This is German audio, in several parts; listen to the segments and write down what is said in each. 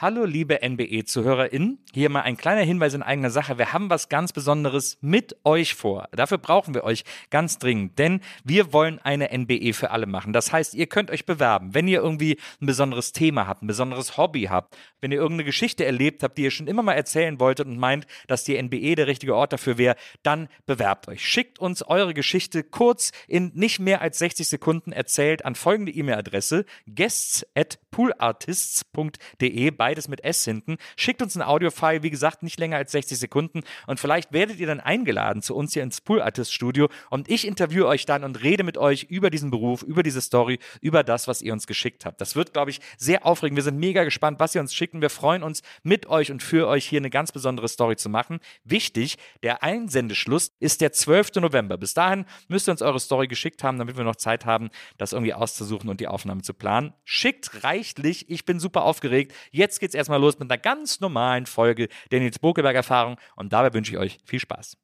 Hallo liebe NBE-ZuhörerInnen, hier mal ein kleiner Hinweis in eigener Sache. Wir haben was ganz Besonderes mit euch vor. Dafür brauchen wir euch ganz dringend, denn wir wollen eine NBE für alle machen. Das heißt, ihr könnt euch bewerben, wenn ihr irgendwie ein besonderes Thema habt, ein besonderes Hobby habt, wenn ihr irgendeine Geschichte erlebt habt, die ihr schon immer mal erzählen wolltet und meint, dass die NBE der richtige Ort dafür wäre, dann bewerbt euch. Schickt uns eure Geschichte kurz in nicht mehr als 60 Sekunden erzählt an folgende E-Mail-Adresse guests at poolartists.de bei beides mit S hinten. Schickt uns ein Audiofile, wie gesagt, nicht länger als 60 Sekunden und vielleicht werdet ihr dann eingeladen zu uns hier ins Pool Artist Studio und ich interviewe euch dann und rede mit euch über diesen Beruf, über diese Story, über das, was ihr uns geschickt habt. Das wird, glaube ich, sehr aufregend. Wir sind mega gespannt, was ihr uns schickt und wir freuen uns mit euch und für euch hier eine ganz besondere Story zu machen. Wichtig, der Einsendeschluss ist der 12. November. Bis dahin müsst ihr uns eure Story geschickt haben, damit wir noch Zeit haben, das irgendwie auszusuchen und die Aufnahme zu planen. Schickt reichlich. Ich bin super aufgeregt. Jetzt geht's erstmal los mit einer ganz normalen Folge der Nils Bokeberg Erfahrung und dabei wünsche ich euch viel Spaß.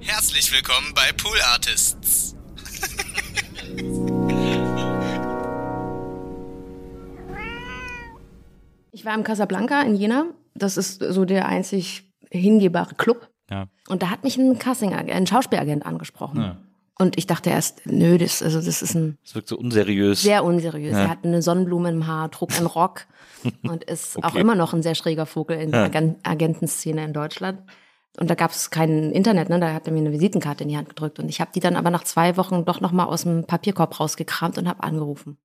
Herzlich willkommen bei Pool Artists. ich war im Casablanca in Jena. Das ist so der einzig hingehbare Club. Ja. Und da hat mich ein Casting, ein Schauspielagent angesprochen. Ja. Und ich dachte erst, nö, das, also das ist ein Das wirkt so unseriös. sehr unseriös. Ja. Er hat eine Sonnenblume im Haar, trug einen Rock und ist auch Okay. immer noch ein sehr schräger Vogel in der Ja. Agen- Agentenszene in Deutschland. Und da gab es kein Internet, ne? Da hat er mir eine Visitenkarte in die Hand gedrückt. Und ich habe die dann aber nach zwei Wochen doch noch mal aus dem Papierkorb rausgekramt und habe angerufen.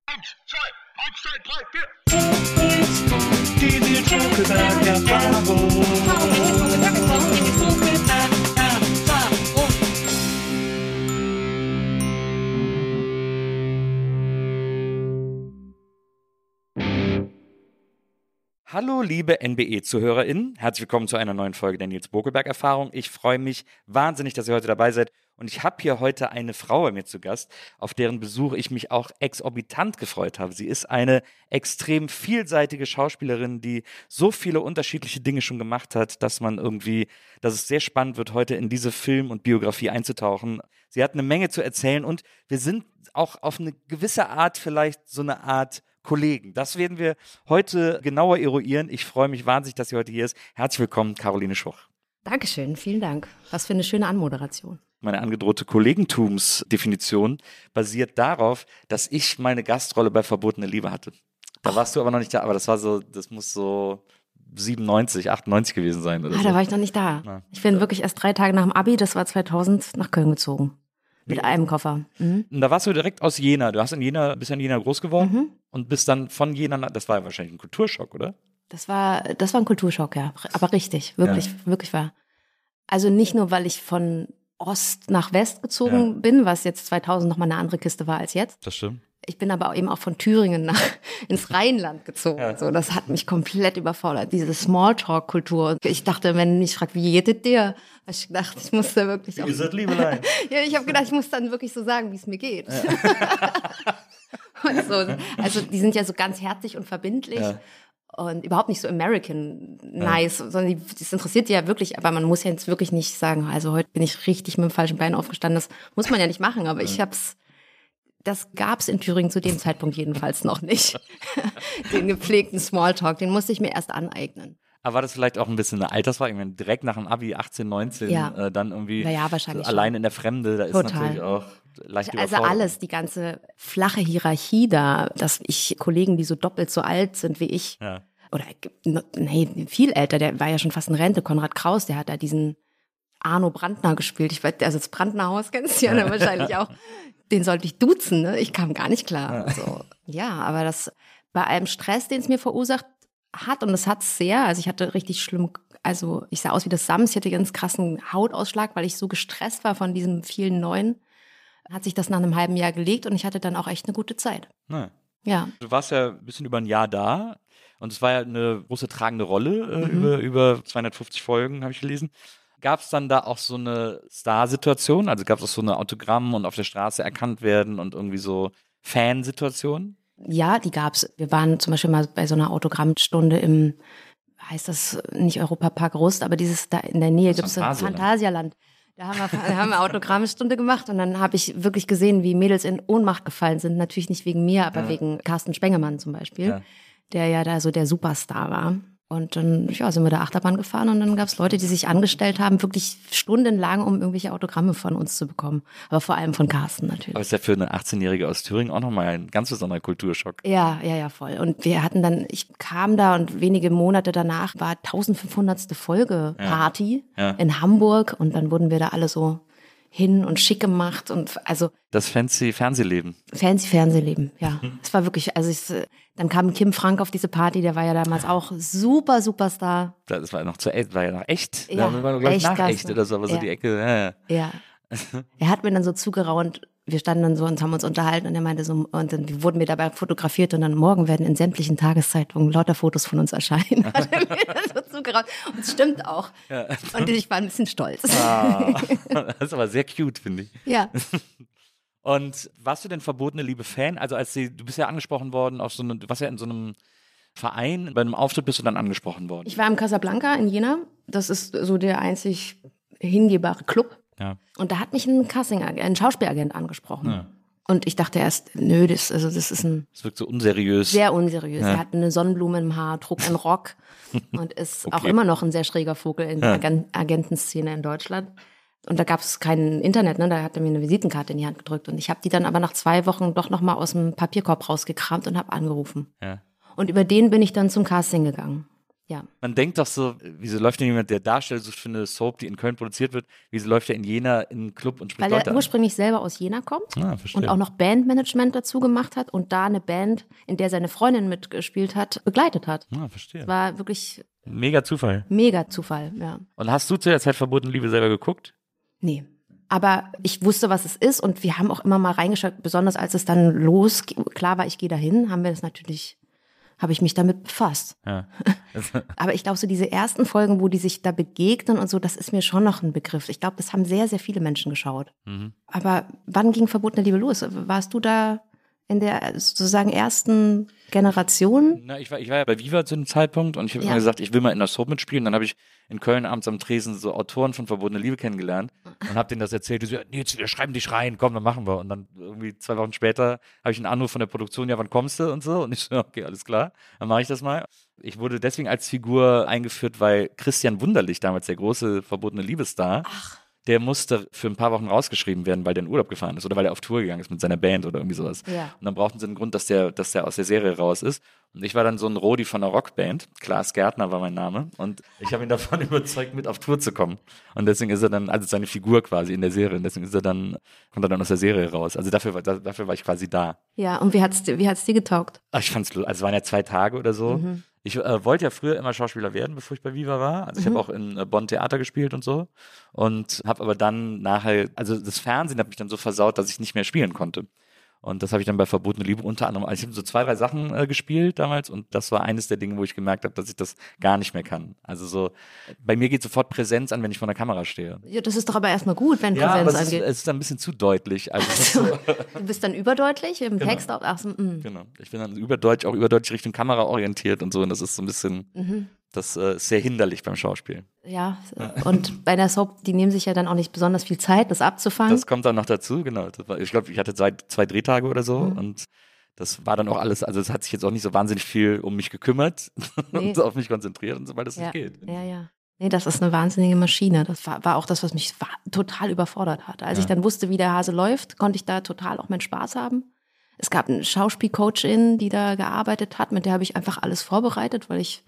Hallo, liebe NBE-ZuhörerInnen. Herzlich willkommen zu einer neuen Folge der Nils Bokelberg-Erfahrung. Ich freue mich wahnsinnig, dass ihr heute dabei seid. Und ich habe hier heute eine Frau bei mir zu Gast, auf deren Besuch ich mich auch exorbitant gefreut habe. Sie ist eine extrem vielseitige Schauspielerin, die so viele unterschiedliche Dinge schon gemacht hat, dass man irgendwie, dass es sehr spannend wird, heute in diese Film und Biografie einzutauchen. Sie hat eine Menge zu erzählen und wir sind auch auf eine gewisse Art vielleicht so eine Art Kollegen. Das werden wir heute genauer eruieren. Ich freue mich wahnsinnig, dass sie heute hier ist. Herzlich willkommen, Caroline Schuch. Dankeschön, vielen Dank. Was für eine schöne Anmoderation. Meine angedrohte Kollegentumsdefinition basiert darauf, dass ich meine Gastrolle bei Verbotene Liebe hatte. Da warst du aber noch nicht da, aber das war so, das muss so 97, 98 gewesen sein. Ah, so. da war ich noch nicht da. Na. Ich bin wirklich erst drei Tage nach dem Abi, das war 2000, nach Köln gezogen. Mit einem Koffer. Mhm. Und da warst du direkt aus Jena. Du hast in Jena, bist in Jena groß geworden Mhm. und bist dann von Jena, das war ja wahrscheinlich ein Kulturschock, oder? Das war, das war ein Kulturschock, ja. Aber richtig, wirklich, wirklich war. Also nicht nur, weil ich von Ost nach West gezogen bin, was jetzt 2000 nochmal eine andere Kiste war als jetzt. Das stimmt. Ich bin aber eben auch von Thüringen nach, ins Rheinland gezogen. Ja. So, das hat mich komplett überfordert. Diese Smalltalk-Kultur. Ich dachte, wenn mich fragt, wie geht es dir? Hab ich gedacht, ich muss da wirklich auch, seid Liebelein. ja, ich habe gedacht, ich muss dann wirklich so sagen, wie es mir geht. und so, also die sind ja so ganz herzlich und verbindlich. Ja. Und überhaupt nicht so American nice, sondern die, das interessiert die ja wirklich, aber man muss ja jetzt wirklich nicht sagen, also heute bin ich richtig mit dem falschen Bein aufgestanden. Das muss man ja nicht machen, aber ich hab's, das gab's in Thüringen zu dem Zeitpunkt jedenfalls noch nicht. den gepflegten Smalltalk, den musste ich mir erst aneignen. Aber war das vielleicht auch ein bisschen eine Altersfrage? Ich meine, direkt nach dem Abi 18, 19, Ja. äh, dann irgendwie Ja, ja, wahrscheinlich so allein in der Fremde, da ist Total. natürlich auch leicht Also alles, die ganze flache Hierarchie da, dass ich Kollegen, die so doppelt so alt sind wie ich, Ja. oder nee, viel älter, der war ja schon fast in Rente, Konrad Kraus, der hat da diesen Arno Brandner gespielt. Ich weiß, also das Brandner Haus kennst du ja wahrscheinlich auch. Den sollte ich duzen, ne? Ich kam gar nicht klar. So. Ja, aber das bei allem Stress, den es mir verursacht hat, und das hat es sehr, also ich hatte richtig schlimm, also ich sah aus wie das Sams, ich hatte ganz krassen Hautausschlag, weil ich so gestresst war von diesem vielen Neuen, hat sich das nach einem halben Jahr gelegt und ich hatte dann auch echt eine gute Zeit. Ja. Ja. Du warst ja ein bisschen über ein Jahr da und es war ja eine große tragende Rolle äh, Mhm. über, über 250 Folgen, habe ich gelesen. Gab es dann da auch so eine Star-Situation? Also gab es auch so eine Autogramm und auf der Straße erkannt werden und irgendwie so Fansituation? Ja, die gab's. Wir waren zum Beispiel mal bei so einer Autogrammstunde im, heißt das nicht Europapark Rust, aber dieses da in der Nähe Das gibt's so Phantasialand. Phantasialand. Da haben, wir, da haben wir Autogrammstunde gemacht und dann habe ich wirklich gesehen, wie Mädels in Ohnmacht gefallen sind. Natürlich nicht wegen mir, aber Ja. wegen Carsten Spengemann zum Beispiel, Ja. der ja da so der Superstar war. Und dann ja, sind wir da Achterbahn gefahren und dann gab's Leute, die sich angestellt haben, wirklich stundenlang, um irgendwelche Autogramme von uns zu bekommen. Aber vor allem von Carsten natürlich. Aber ist ja für eine 18-Jährige aus Thüringen auch nochmal ein ganz besonderer Kulturschock. Ja, ja, ja, voll. Und wir hatten dann, ich kam da und wenige Monate danach war 1500. Folge Ja. Party Ja. in Hamburg und dann wurden wir da alle so hin und schick gemacht und also Das fancy Fernsehleben. fancy Fernsehleben, ja. Es war wirklich, also ich, dann kam Kim Frank auf diese Party, der war ja damals auch super Superstar. Das war noch zu war ja noch echt. Ja, da war, glaube ich, echt nach echt ne? oder so, aber so Ja. die Ecke. Ja, ja. Ja. Er hat mir dann so zugeraunt, wir standen dann so und haben uns unterhalten und er meinte so, und dann wurden wir dabei fotografiert und dann morgen werden in sämtlichen Tageszeitungen lauter Fotos von uns erscheinen. Hat er mir so. Und es stimmt auch. Und ich war ein bisschen stolz. Ah, das ist aber sehr cute, finde ich. Ja. Und warst du denn verbotene Liebe Fan? Also als sie, du bist ja angesprochen worden auf so eine, du warst ja in so einem Verein, bei einem Auftritt bist du dann angesprochen worden. Ich war im Casablanca in Jena. Das ist so der einzig hingebare Club. Ja. Und da hat mich ein Casting, ein Schauspielagent angesprochen. Ja. Und ich dachte erst, nö, das, also das ist ein Das wirkt so unseriös. sehr unseriös. Ja. Er hat eine Sonnenblume im Haar, trug einen Rock und ist auch Okay. immer noch ein sehr schräger Vogel in der Agen- Agentenszene in Deutschland. Und da gab es kein Internet, ne? da hat er mir eine Visitenkarte in die Hand gedrückt. Und ich habe die dann aber nach zwei Wochen doch noch mal aus dem Papierkorb rausgekramt und habe angerufen. Ja. Und über den bin ich dann zum Casting gegangen. Ja. Man denkt doch so, wieso läuft denn jemand, der Darsteller sucht für eine Soap, die in Köln produziert wird, wieso läuft er in Jena in einen Club und spricht Weil Leute er an? ursprünglich selber aus Jena kommt Ah, und auch noch Bandmanagement dazu gemacht hat und da eine Band, in der seine Freundin mitgespielt hat, begleitet hat. Ah, verstehe. War wirklich Mega Zufall. mega Zufall, ja. Und hast du zu der Zeit verbotene Liebe selber geguckt? Nee. Aber ich wusste, was es ist und wir haben auch immer mal reingeschaut, besonders als es dann los, klar war, ich gehe dahin, haben wir das natürlich, habe ich mich damit befasst. Ja. Aber ich glaube, so diese ersten Folgen, wo die sich da begegnen und so, das ist mir schon noch ein Begriff. Ich glaube, das haben sehr, sehr viele Menschen geschaut. Mhm. Aber wann ging Verbotene Liebe los? Warst du da in der sozusagen ersten Generation? Na, ich war, ich war ja bei Viva zu dem Zeitpunkt und ich habe Ja. immer gesagt, ich will mal in der Soap mitspielen. Dann habe ich in Köln abends am Tresen so Autoren von Verbotene Liebe kennengelernt und habe denen das erzählt. Die so, Nils, wir schreiben dich rein, komm, dann machen wir. Und dann irgendwie zwei Wochen später habe ich einen Anruf von der Produktion, ja, wann kommst du und so. Und ich so, okay, alles klar, dann mache ich das mal. Ich wurde deswegen als Figur eingeführt, weil Christian Wunderlich, damals der große Verbotene Liebesstar, der musste für ein paar Wochen rausgeschrieben werden, weil der in Urlaub gefahren ist oder weil er auf Tour gegangen ist mit seiner Band oder irgendwie sowas. Ja. Und dann brauchten sie einen Grund, dass der, dass der aus der Serie raus ist. Und ich war dann so ein Rodi von einer Rockband. Klaas Gärtner war mein Name. Und ich habe ihn davon überzeugt, mit auf Tour zu kommen. Und deswegen ist er dann, also seine Figur quasi in der Serie. Und deswegen ist er dann, kommt er dann aus der Serie raus. Also dafür, dafür war ich quasi da. Ja, und wie hat's, wie hat's dir getaugt? Ach, ich fand's, also es waren ja zwei Tage oder so. Ich äh, wollte ja früher immer Schauspieler werden, bevor ich bei Viva war. Also ich habe auch in äh, Bonn Theater gespielt und so. Und habe aber dann nachher, also das Fernsehen hat mich dann so versaut, dass ich nicht mehr spielen konnte. Und das habe ich dann bei Verbotene Liebe unter anderem, also ich habe so zwei, drei Sachen äh, gespielt damals und das war eines der Dinge, wo ich gemerkt habe, dass ich das gar nicht mehr kann. Also so, bei mir geht sofort Präsenz an, wenn ich vor der Kamera stehe. Ja, das ist doch aber erstmal gut, wenn Ja, aber Präsenz es ist, angeht. es ist ein bisschen zu deutlich. Also es ist so, Du bist dann überdeutlich im Genau. Text. Auch, ach, so, mm. Genau. Ich bin dann überdeutsch, auch überdeutsch Richtung Kamera orientiert und so. Und das ist so ein bisschen, Mhm. Das äh, ist sehr hinderlich beim Schauspiel. Ja, und bei der Soap, die nehmen sich ja dann auch nicht besonders viel Zeit, das abzufangen. Das kommt dann noch dazu, genau. Ich glaube, ich hatte zwei, zwei Drehtage oder so Mhm. und Das war dann auch alles, also es hat sich jetzt auch nicht so wahnsinnig viel um mich gekümmert Nee. und auf mich konzentriert und so, weil das ja. nicht geht. Ja, ja. Nee, das ist eine wahnsinnige Maschine. Das war, war auch das, was mich total überfordert hat. Als Ja. ich dann wusste, wie der Hase läuft, konnte ich da total auch meinen Spaß haben. Es gab eine Schauspielcoachin, die da gearbeitet hat, mit der habe ich einfach alles vorbereitet, weil ich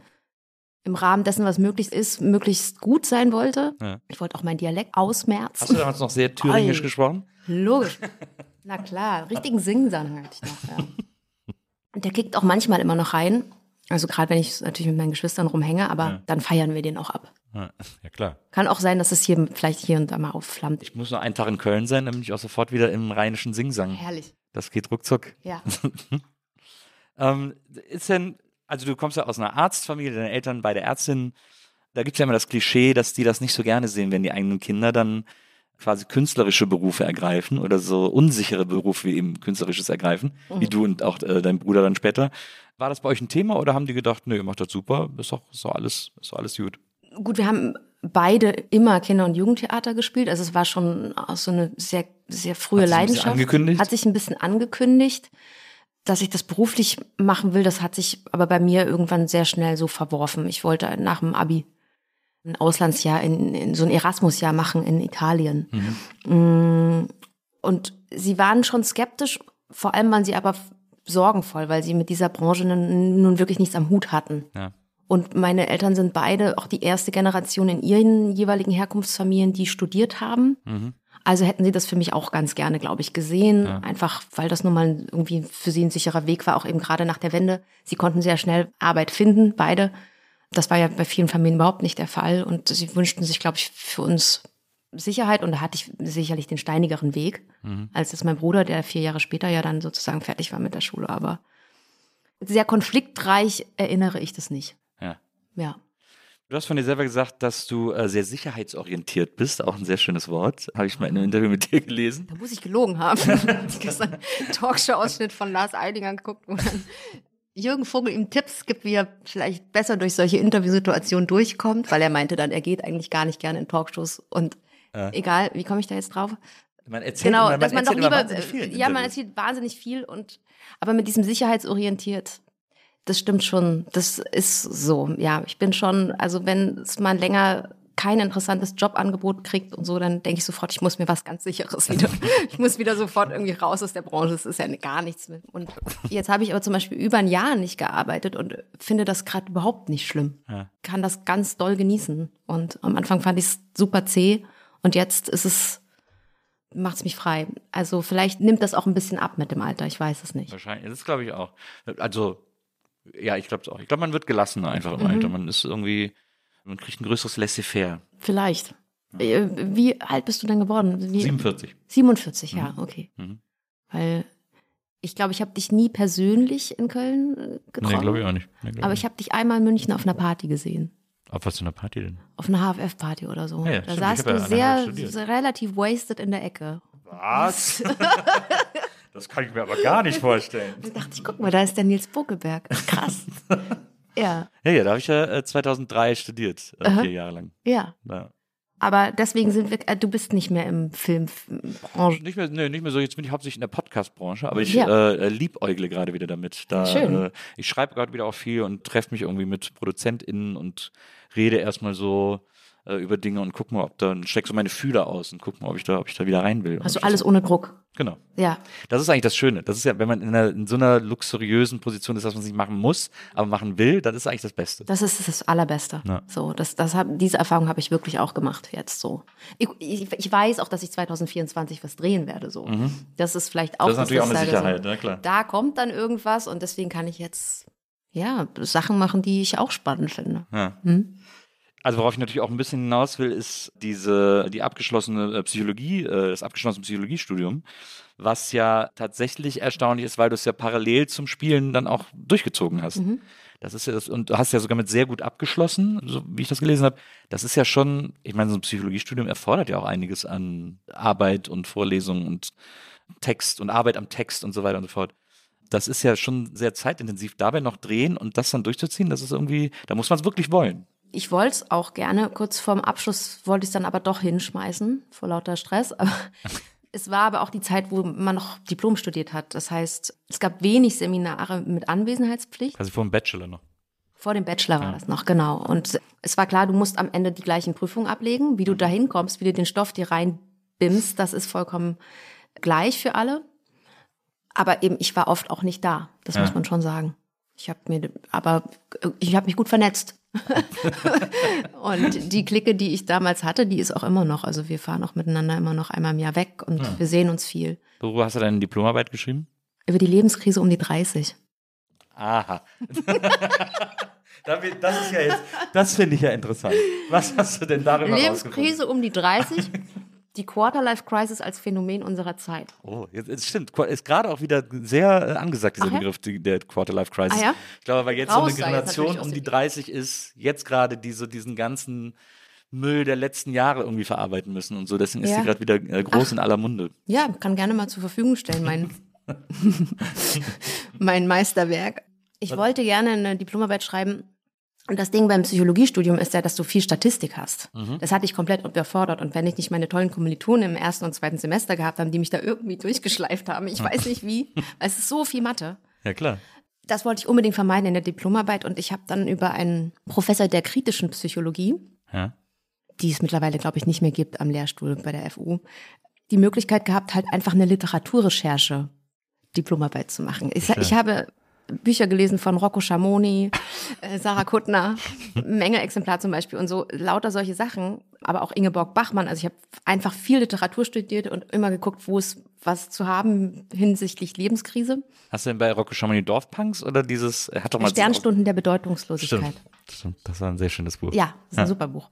im Rahmen dessen, was möglich ist, möglichst gut sein wollte. Ja. Ich wollte auch meinen Dialekt Hast du ausmerzen. damals noch sehr thüringisch Oi. gesprochen? Logisch. Na klar, richtigen Singsang hatte ich noch, ja. Und der kickt auch manchmal immer noch rein. Also gerade wenn ich natürlich mit meinen Geschwistern rumhänge, aber Ja. dann feiern wir den auch ab. Ja, ja, klar. Kann auch sein, dass es hier vielleicht hier und da mal aufflammt. Ich muss nur einen Tag in Köln sein, dann bin ich auch sofort wieder im rheinischen Singsang. Herrlich. Das geht ruckzuck. Ja. Ähm, ist denn, also du kommst ja aus einer Arztfamilie, deine Eltern beide Ärztinnen. Da gibt es ja immer das Klischee, dass die das nicht so gerne sehen, wenn die eigenen Kinder dann quasi künstlerische Berufe ergreifen oder so unsichere Berufe wie eben künstlerisches ergreifen, wie du und auch äh, dein Bruder dann später. War das bei euch ein Thema oder haben die gedacht, nee, ihr macht das super, ist doch, ist doch alles, ist doch alles gut? Gut, wir haben beide immer Kinder- und Jugendtheater gespielt. Also es war schon auch so eine sehr, sehr frühe Hat sich Leidenschaft. angekündigt? Hat sich ein bisschen angekündigt. Dass ich das beruflich machen will, das hat sich aber bei mir irgendwann sehr schnell so verworfen. Ich wollte nach dem Abi ein Auslandsjahr, in, in so ein Erasmus-Jahr machen in Italien. Mm, Und sie waren schon skeptisch, vor allem waren sie aber sorgenvoll, weil sie mit dieser Branche nun, nun wirklich nichts am Hut hatten. Ja. Und meine Eltern sind beide auch die erste Generation in ihren jeweiligen Herkunftsfamilien, die studiert haben. Mhm. Also hätten sie das für mich auch ganz gerne, glaube ich, gesehen. Ja. Einfach, weil das nun mal irgendwie für sie ein sicherer Weg war, auch eben gerade nach der Wende. Sie konnten sehr schnell Arbeit finden, beide. Das war ja bei vielen Familien überhaupt nicht der Fall. Und sie wünschten sich, glaube ich, für uns Sicherheit. Und da hatte ich sicherlich den steinigeren Weg, Mhm. als das mein Bruder, der vier Jahre später ja dann sozusagen fertig war mit der Schule. Aber sehr konfliktreich erinnere ich das nicht. Ja. Ja. Du hast von dir selber gesagt, dass du äh, sehr sicherheitsorientiert bist, auch ein sehr schönes Wort. Habe ich mal in einem Interview mit dir gelesen. Da muss ich gelogen haben. ich gestern einen Talkshow-Ausschnitt von Lars Eidinger geguckt, wo dann Jürgen Vogel ihm Tipps gibt, wie er vielleicht besser durch solche Interviewsituationen durchkommt, weil er meinte dann, er geht eigentlich gar nicht gerne in Talkshows und Ja. egal, wie komme ich da jetzt drauf? Man erzählt Genau, immer, dass man doch lieber, wahnsinnig viel in ja, man erzählt wahnsinnig viel und, aber mit diesem sicherheitsorientiert, das stimmt schon, das ist so, ja, ich bin schon, also wenn es mal länger kein interessantes Jobangebot kriegt und so, dann denke ich sofort, ich muss mir was ganz Sicheres wieder, ich muss wieder sofort irgendwie raus aus der Branche, das ist ja gar nichts mehr. Und jetzt habe ich aber zum Beispiel über ein Jahr nicht gearbeitet und finde das gerade überhaupt nicht schlimm. Ja. Kann das ganz doll genießen und am Anfang fand ich es super zäh und jetzt ist es, macht's mich frei. Also vielleicht nimmt das auch ein bisschen ab mit dem Alter, ich weiß es nicht. Wahrscheinlich, das glaube ich auch. Also, ja, ich glaube es auch. Ich glaube, man wird gelassener einfach im Mhm. Alter. Man ist irgendwie, man kriegt ein größeres Laissez-faire. Vielleicht. Äh, Wie alt bist du denn geworden? Wie? 47. 47, ja, okay. Mhm. Weil ich glaube, ich habe dich nie persönlich in Köln äh, getroffen. Nee, glaube ich auch nicht. Nee, Aber ich habe dich einmal in München auf einer Party gesehen. Auf was für einer Party denn? Auf einer HFF-Party oder so. Ja, ja, da stimmt. saßt du ja sehr, sehr relativ wasted in der Ecke. Was? das kann ich mir aber gar nicht vorstellen. Da dachte ich, guck mal, da ist der Nils Bokelberg. Krass. ja, Ja, ja, da habe ich ja äh, 2003 studiert, äh, Aha. vier Jahre lang. ja. Ja. Aber deswegen sind wir, äh, du bist nicht mehr im Filmbranche. Nicht mehr, nee, nicht mehr so. Jetzt bin ich hauptsächlich in der Podcast-Branche, aber ich Ja. äh, liebäugle gerade wieder damit. Da, Schön. Äh, ich schreibe gerade wieder auch viel und treffe mich irgendwie mit ProduzentInnen und rede erstmal so äh, über Dinge und guck mal, ob da, steck so meine Fühler aus und guck mal, ob ich da, ob ich da wieder rein will. Und alles ohne Druck? Genau. Ja. Das ist eigentlich das Schöne. Das ist ja, wenn man in, einer, in so einer luxuriösen Position ist, dass man es nicht machen muss, aber machen will, das ist eigentlich das Beste. Das ist das Allerbeste. Ja. So, das, das hab, diese Erfahrung habe ich wirklich auch gemacht jetzt so. Ich, ich, ich weiß auch, dass ich 2024 was drehen werde. So, das ist vielleicht auch Mhm. Das ist natürlich auch eine Sicherheit, So, ne, klar. Da kommt dann irgendwas und deswegen kann ich jetzt ja Sachen machen, die ich auch spannend finde. Ja. Hm? Also worauf ich natürlich auch ein bisschen hinaus will, ist diese die abgeschlossene äh, Psychologie, äh, das abgeschlossene Psychologiestudium, was ja tatsächlich erstaunlich ist, weil du es ja parallel zum Spielen dann auch durchgezogen hast. Mhm. Das ist ja das, und du hast ja sogar mit sehr gut abgeschlossen, so wie ich das gelesen habe. Das ist ja schon, ich meine, so ein Psychologiestudium erfordert ja auch einiges an Arbeit und Vorlesungen und Text und Arbeit am Text und so weiter und so fort. Das ist ja schon sehr zeitintensiv, dabei noch drehen und das dann durchzuziehen, das ist irgendwie, da muss man es wirklich wollen. Ich wollte es auch gerne, kurz vorm Abschluss wollte ich es dann aber doch hinschmeißen, vor lauter Stress. Aber Es war aber auch die Zeit, wo man noch Diplom studiert hat. Das heißt, es gab wenig Seminare mit Anwesenheitspflicht. Also vor dem Bachelor noch. Vor dem Bachelor war das noch, genau. Und es war klar, du musst am Ende die gleichen Prüfungen ablegen. Wie du da hinkommst, wie du den Stoff dir reinbimmst, das ist vollkommen gleich für alle. Aber eben, ich war oft auch nicht da. Das Ja. muss man schon sagen. Ich habe mir, aber ich habe mich gut vernetzt. und die Clique, die ich damals hatte, die ist auch immer noch. Also wir fahren auch miteinander immer noch einmal im Jahr weg und wir sehen uns viel. Worüber hast du deine Diplomarbeit geschrieben? Über die Lebenskrise um die 30. Aha. das ist ja jetzt, das finde ich ja interessant. Was hast du denn darüber? Lebenskrise um die 30. Die Quarterlife-Crisis als Phänomen unserer Zeit. Oh, jetzt, jetzt stimmt. Ist gerade auch wieder sehr äh, angesagt, dieser Ach ja? Begriff, die, der Quarterlife Crisis. Ah ja? Ich glaube, weil jetzt Raus so eine Generation um die dem- 30 ist, jetzt gerade diese, diesen ganzen Müll der letzten Jahre irgendwie verarbeiten müssen und so. Deswegen ist Ja. sie gerade wieder äh, groß in aller Munde. Ja, kann gerne mal zur Verfügung stellen, mein, mein Meisterwerk. Ich wollte gerne eine Diplomarbeit schreiben. Und das Ding beim Psychologiestudium ist ja, dass du viel Statistik hast. Das hatte ich komplett überfordert. Und wenn ich nicht meine tollen Kommilitonen im ersten und zweiten Semester gehabt haben, die mich da irgendwie durchgeschleift haben, ich weiß nicht wie, weil es ist so viel Mathe. Ja, klar. Das wollte ich unbedingt vermeiden in der Diplomarbeit. Und ich habe dann über einen Professor der kritischen Psychologie, Ja. die es mittlerweile, glaube ich, nicht mehr gibt am Lehrstuhl bei der FU, die Möglichkeit gehabt, halt einfach eine Literaturrecherche Diplomarbeit zu machen. Ich, ich habe Bücher gelesen von Rocco Schamoni, äh, Sarah Kuttner, Menge Exemplar zum Beispiel und so, lauter solche Sachen, aber auch Ingeborg Bachmann. Also ich habe einfach viel Literatur studiert und immer geguckt, wo es was zu haben hinsichtlich Lebenskrise. Hast du denn bei Rocco Schamoni Dorfpunks oder dieses, er hat doch mal Sternstunden der Bedeutungslosigkeit. Stimmt. Stimmt. Das war ein sehr schönes Buch. Ja, das ist ein super Buch.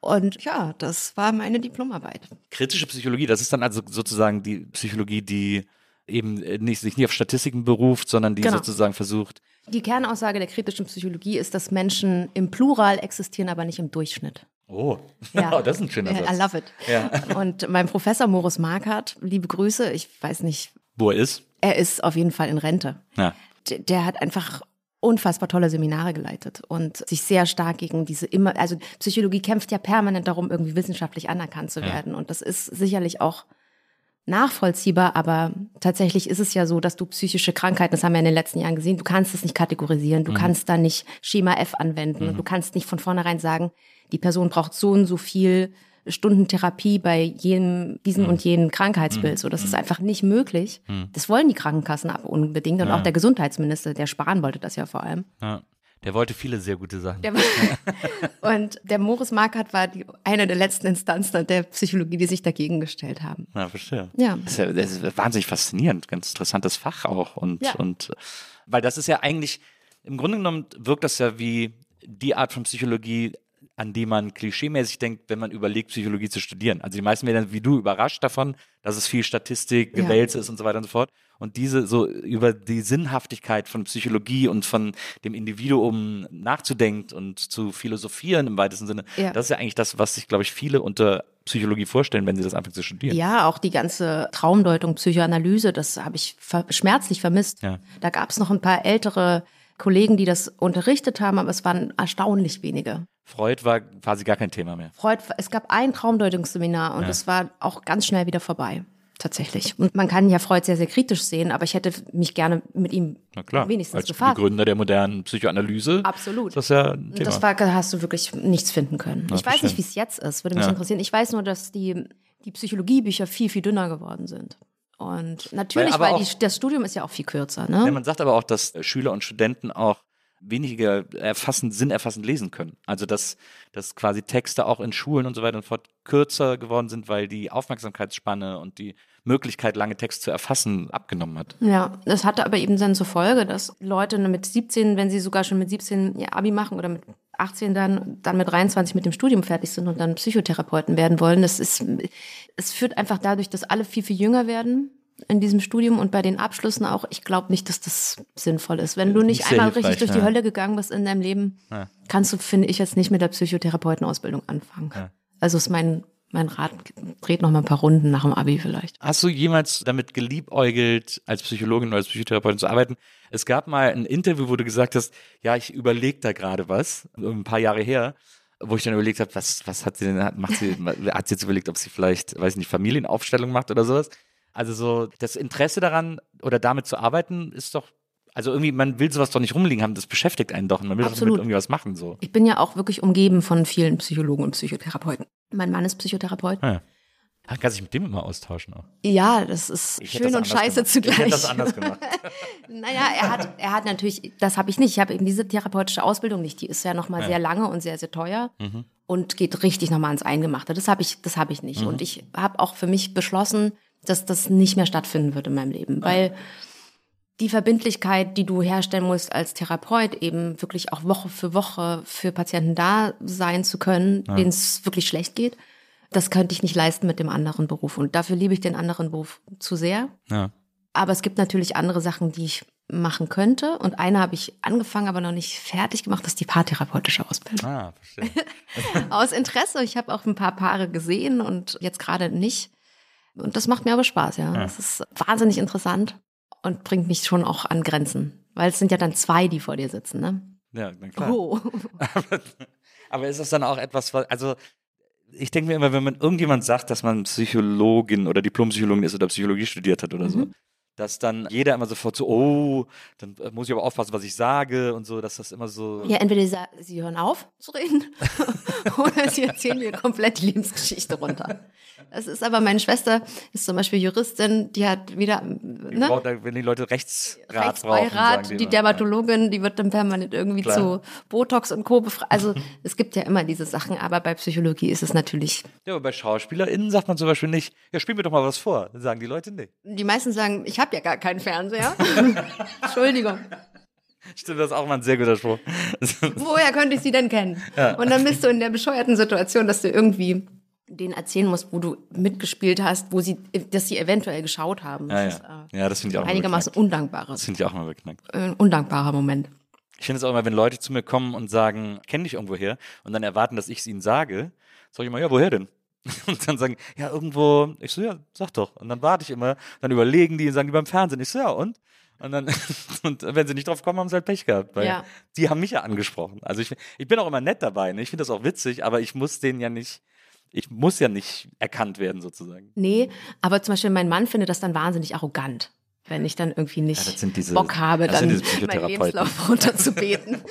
Und ja, das war meine Diplomarbeit. Kritische Psychologie, das ist dann also sozusagen die Psychologie, die eben äh, nicht, sich nicht auf Statistiken beruft, sondern die Genau. sozusagen versucht, Die Kernaussage der kritischen Psychologie ist, dass Menschen im Plural existieren, aber nicht im Durchschnitt. oh, Ja. das ist ein schöner I Satz. love it. Ja. Und mein Professor Morris Markert, liebe Grüße, ich weiß nicht, Wo er ist. er ist auf jeden Fall in Rente. Ja. D- Der hat einfach unfassbar tolle Seminare geleitet und sich sehr stark gegen diese immer, also Psychologie kämpft ja permanent darum, irgendwie wissenschaftlich anerkannt zu werden. Und das ist sicherlich auch nachvollziehbar, aber tatsächlich ist es ja so, dass du psychische Krankheiten, das haben wir in den letzten Jahren gesehen, du kannst es nicht kategorisieren, du kannst da nicht Schema F anwenden und du kannst nicht von vornherein sagen, die Person braucht so und so viel Stunden Therapie bei jedem, diesen und jenen Krankheitsbild. So, das ist einfach nicht möglich. Das wollen die Krankenkassen aber unbedingt und auch der Gesundheitsminister, der Spahn wollte das ja vor allem. ja. Der wollte viele sehr gute Sachen. Der und der Moritz Markert war die, eine der letzten Instanzen der Psychologie, die sich dagegen gestellt haben. ja, verstehe. Ja. Das ist, ja, das ist wahnsinnig faszinierend, ganz interessantes Fach auch. Und, Ja. und weil das ist ja eigentlich, im Grunde genommen wirkt das ja wie die Art von Psychologie, an die man klischeemäßig denkt, wenn man überlegt, Psychologie zu studieren. Also die meisten werden wie du überrascht davon, dass es viel Statistik, Ja. Gewälz ist und so weiter und so fort. Und diese so über die Sinnhaftigkeit von Psychologie und von dem Individuum nachzudenken und zu philosophieren im weitesten Sinne, Ja. das ist ja eigentlich das, was sich, glaube ich, viele unter Psychologie vorstellen, wenn sie das anfangen zu studieren. Ja, auch die ganze Traumdeutung, Psychoanalyse, das habe ich ver schmerzlich vermisst. Ja. Da gab es noch ein paar ältere Kollegen, die das unterrichtet haben, aber es waren erstaunlich wenige. Freud war quasi gar kein Thema mehr. Freud, es gab ein Traumdeutungsseminar und Ja. es war auch ganz schnell wieder vorbei. Tatsächlich. Und man kann ja Freud sehr, sehr kritisch sehen, aber ich hätte mich gerne mit ihm Na klar, wenigstens als befasst. Begründer der modernen Psychoanalyse. Absolut. Ist das ja ein Thema. Das war, da hast du wirklich nichts finden können. ich weiß nicht, wie es jetzt ist, würde mich Ja. interessieren. Ich weiß nur, dass die, die Psychologiebücher viel, viel dünner geworden sind. Und natürlich, aber weil, auch- die, das Studium ist ja auch viel kürzer. ja, Ne? man sagt aber auch, dass Schüler und Studenten auch weniger erfassend, sinnerfassend lesen können. Also dass, dass quasi Texte auch in Schulen und so weiter und fort kürzer geworden sind, weil die Aufmerksamkeitsspanne und die Möglichkeit, lange Text zu erfassen, abgenommen hat. Ja, das hatte aber eben dann zur Folge, dass Leute mit 17, wenn sie sogar schon mit 17 ihr Abi machen oder mit 18 dann, dann mit 23 mit dem Studium fertig sind und dann Psychotherapeuten werden wollen. Das ist, es führt einfach dadurch, dass alle viel, viel jünger werden in diesem Studium und bei den Abschlüssen auch. Ich glaube nicht, dass das sinnvoll ist. Wenn du Nicht nicht einmal richtig durch die ja. Hölle gegangen bist in deinem Leben, kannst du, finde ich, jetzt nicht mit der Psychotherapeutenausbildung anfangen. Also ist mein, mein Rat, dreht noch mal ein paar Runden nach dem Abi vielleicht. Hast du jemals damit geliebäugelt, als Psychologin oder als Psychotherapeutin zu arbeiten? Es gab mal ein Interview, wo du gesagt hast, ja, ich überlege da gerade was, ein paar Jahre her. wo ich dann überlegt habe, was, was hat sie denn, macht sie, hat sie jetzt überlegt, ob sie vielleicht, weiß ich nicht, Familienaufstellung macht oder sowas. Also so das Interesse daran oder damit zu arbeiten ist doch, also irgendwie, man will sowas doch nicht rumliegen haben, das beschäftigt einen doch und man will doch damit Absolut. irgendwie was machen, so. Ich bin ja auch wirklich umgeben von vielen Psychologen und Psychotherapeuten. Mein Mann ist Psychotherapeut. Ja. Ah, Kann sich mit dem immer austauschen auch. Ja, das ist Ich schön das und scheiße gemacht. zugleich. Ich hätte das anders gemacht. Naja, er hat, er hat natürlich, das habe ich nicht. Ich habe eben diese therapeutische Ausbildung nicht. Die ist ja nochmal Ja. sehr lange und sehr, sehr teuer und geht richtig nochmal ans Eingemachte. Das habe ich, das habe ich nicht. Und ich habe auch für mich beschlossen, dass das nicht mehr stattfinden wird in meinem Leben, weil die Verbindlichkeit, die du herstellen musst als Therapeut, eben wirklich auch Woche für Woche für Patienten da sein zu können, denen es wirklich schlecht geht, das könnte ich nicht leisten mit dem anderen Beruf. Und dafür liebe ich den anderen Beruf zu sehr. Ja. Aber es gibt natürlich andere Sachen, die ich machen könnte. Und eine habe ich angefangen, aber noch nicht fertig gemacht. Das ist die paartherapeutische Ausbildung. Ah, verstehe. Aus Interesse. Ich habe auch ein paar Paare gesehen und jetzt gerade nicht. Und das macht mir aber Spaß, ja. Ja. Das ist wahnsinnig interessant und bringt mich schon auch an Grenzen. Weil es sind ja dann zwei, die vor dir sitzen, ne? Ja, na klar. Oh. Aber, aber ist das dann auch etwas, was, also ich denke mir immer, wenn man irgendjemand sagt, dass man Psychologin oder Diplompsychologin ist oder Psychologie studiert hat oder so, Mhm. Dass dann jeder immer sofort so, oh, dann äh, muss ich aber aufpassen, was ich sage und so, dass das immer so. Ja, entweder sie, hören auf zu reden oder sie erzählen mir komplett die Lebensgeschichte runter. Das ist aber meine Schwester, ist zum Beispiel Juristin, die hat wieder, Die ne? braucht- wenn die Leute Rechtsrat brauchen, Rechtsbeirat, sagen die immer. Dermatologin, die wird dann permanent irgendwie Klar. zu Botox und Co. befragt. Also es gibt ja immer diese Sachen, aber bei Psychologie ist es natürlich, Ja, aber bei SchauspielerInnen sagt man zum Beispiel nicht, ja, spiel mir doch mal was vor. Dann sagen die Leute nicht. die meisten sagen, ich habe ja gar keinen Fernseher. Entschuldigung. Stimmt, das ist auch mal ein sehr guter Spruch. Woher könnte ich sie denn kennen? Und dann bist du in der bescheuerten Situation, dass du irgendwie denen erzählen musst, wo du mitgespielt hast, wo sie, dass sie eventuell geschaut haben. ja, Das ist ja. äh, ja, das finde ich auch einigermaßen undankbares, Das finde ich auch mal beknackt. äh, undankbarer Moment. Ich finde es auch immer, wenn Leute zu mir kommen und sagen, kenn dich irgendwoher und dann erwarten, dass ich es ihnen sage, sage ich immer, ja, woher denn? Und dann sagen, ja, irgendwo, ich so, ja, sag doch. Und dann warte ich immer, dann überlegen die und sagen die beim Fernsehen. Ich so, ja, und? Und dann, und wenn sie nicht drauf kommen, haben sie halt Pech gehabt, weil Ja. die haben mich ja angesprochen. Also ich, ich bin auch immer nett dabei, ne? ich finde das auch witzig, aber ich muss denen ja nicht, ich muss ja nicht erkannt werden sozusagen. Nee, aber zum Beispiel mein Mann findet das dann wahnsinnig arrogant, wenn ich dann irgendwie nicht Ja, diese- Bock habe, dann meinen. Lebenslauf runterzubeten.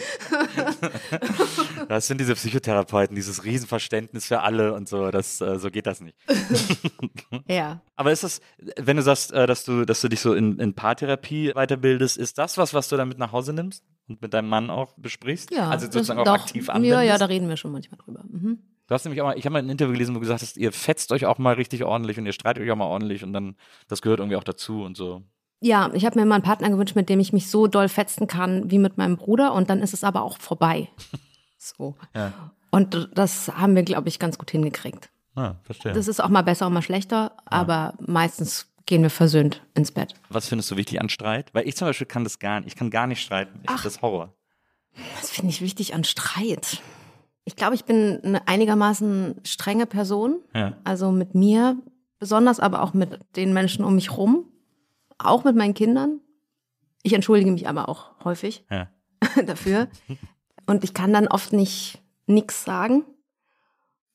Das sind diese Psychotherapeuten, dieses Riesenverständnis für alle und so, das, äh, so geht das nicht. ja. Aber ist das, wenn du sagst, äh, dass du, dass du dich so in, in Paartherapie weiterbildest, ist das was, was du dann mit nach Hause nimmst und mit deinem Mann auch besprichst? Ja, also sozusagen auch doch. aktiv anwendest? Ja, ja, da reden wir schon manchmal drüber. Mhm. Du hast nämlich auch mal, ich habe mal ein Interview gelesen, wo du gesagt hast, ihr fetzt euch auch mal richtig ordentlich und ihr streitet euch auch mal ordentlich und dann, das gehört irgendwie auch dazu und so. Ja, ich habe mir mal einen Partner gewünscht, mit dem ich mich so doll fetzen kann wie mit meinem Bruder und dann ist es aber auch vorbei. So. Ja. Und das haben wir, glaube ich, ganz gut hingekriegt. Ah, verstehe. Das ist auch mal besser und mal schlechter, aber meistens gehen wir versöhnt ins Bett. was findest du wichtig an Streit? Weil ich zum Beispiel kann das gar nicht. Ich kann gar nicht streiten. Ich, das ist Horror. Was finde ich wichtig an Streit? Ich glaube, ich bin eine einigermaßen strenge Person. Ja. Also mit mir, besonders aber auch mit den Menschen um mich rum. Auch mit meinen Kindern. Ich entschuldige mich aber auch häufig Ja. dafür. Und ich kann dann oft nicht nix sagen.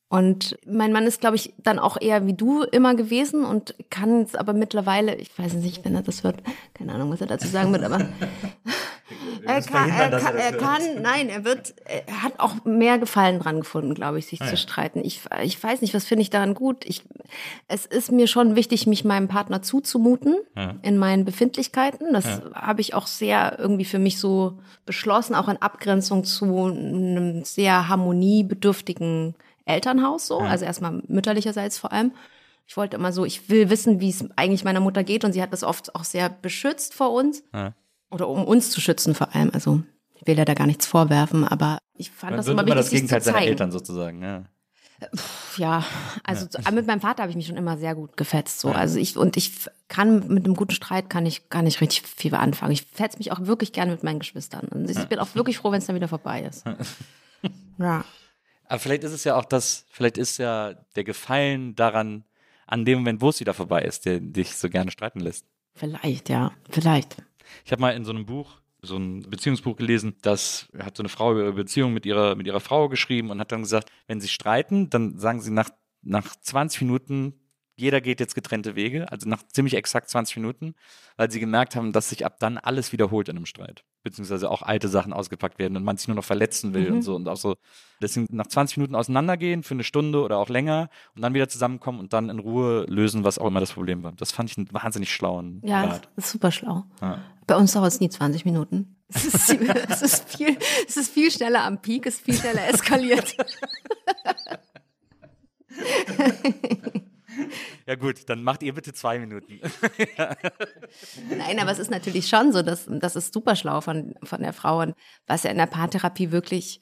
Und mein Mann ist, glaube ich, dann auch eher wie du immer gewesen und kann es aber mittlerweile, ich weiß nicht, wenn er das hört, keine Ahnung, was er dazu sagen wird, aber er müssen kann, er, er kann, er kann, nein, er wird, er hat auch mehr Gefallen dran gefunden, glaube ich, sich Ah, zu ja. streiten. Ich, ich weiß nicht, was finde ich daran gut. Ich, es ist mir schon wichtig, mich meinem Partner zuzumuten Ja. in meinen Befindlichkeiten. Das habe ich auch sehr irgendwie für mich so beschlossen, auch in Abgrenzung zu einem sehr harmoniebedürftigen Elternhaus so. Also erstmal mütterlicherseits vor allem. Ich wollte immer so, ich will wissen, wie es eigentlich meiner Mutter geht und sie hat das oft auch sehr beschützt vor uns. Ja. Oder um uns zu schützen vor allem. Also ich will ja da gar nichts vorwerfen, aber ich fand Man das immer immer wichtig, das Gegenteil seiner. Eltern sozusagen. Ja. Ja, also so- mit meinem Vater habe ich mich schon immer sehr gut gefetzt. So. Also ich und ich kann mit einem guten Streit kann ich gar nicht richtig viel anfangen. Ich fetze mich auch wirklich gerne mit meinen Geschwistern. Und ich bin auch wirklich froh, wenn es dann wieder vorbei ist. Ja. Aber vielleicht ist es ja auch das, vielleicht ist ja der Gefallen daran, an dem Moment, wo es wieder vorbei ist, der dich so gerne streiten lässt. Vielleicht, ja. Vielleicht. Ich habe mal in so einem Buch so ein Beziehungsbuch gelesen, das hat so eine Frau über ihre Beziehung mit ihrer, mit ihrer Frau geschrieben und hat dann gesagt, wenn sie streiten, dann sagen sie nach, nach 20 Minuten, jeder geht jetzt getrennte Wege, also nach ziemlich exakt 20 Minuten, weil sie gemerkt haben, dass sich ab dann alles wiederholt in einem Streit. Beziehungsweise auch alte Sachen ausgepackt werden und man sich nur noch verletzen will Mhm. und so. Und auch so, deswegen nach 20 Minuten auseinandergehen für eine Stunde oder auch länger und dann wieder zusammenkommen und dann in Ruhe lösen, was auch immer das Problem war. Das fand ich einen wahnsinnig schlauen Ja, Rat. das ist super schlau. Ja. Bei uns dauert es nie 20 Minuten. Es ist, es, ist viel, es ist viel schneller am Peak, es ist viel schneller eskaliert. Ja gut, dann macht ihr bitte zwei Minuten. Nein, aber es ist natürlich schon so, dass das ist super schlau von, von der Frau. Und was ja in der Paartherapie wirklich,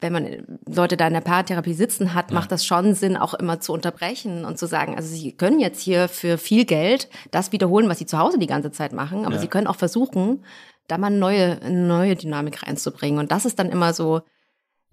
wenn man Leute da in der Paartherapie sitzen hat, macht das schon Sinn, auch immer zu unterbrechen und zu sagen, also sie können jetzt hier für viel Geld das wiederholen, was sie zu Hause die ganze Zeit machen, aber Ja. sie können auch versuchen, da mal neue, eine neue Dynamik reinzubringen. Und das ist dann immer so,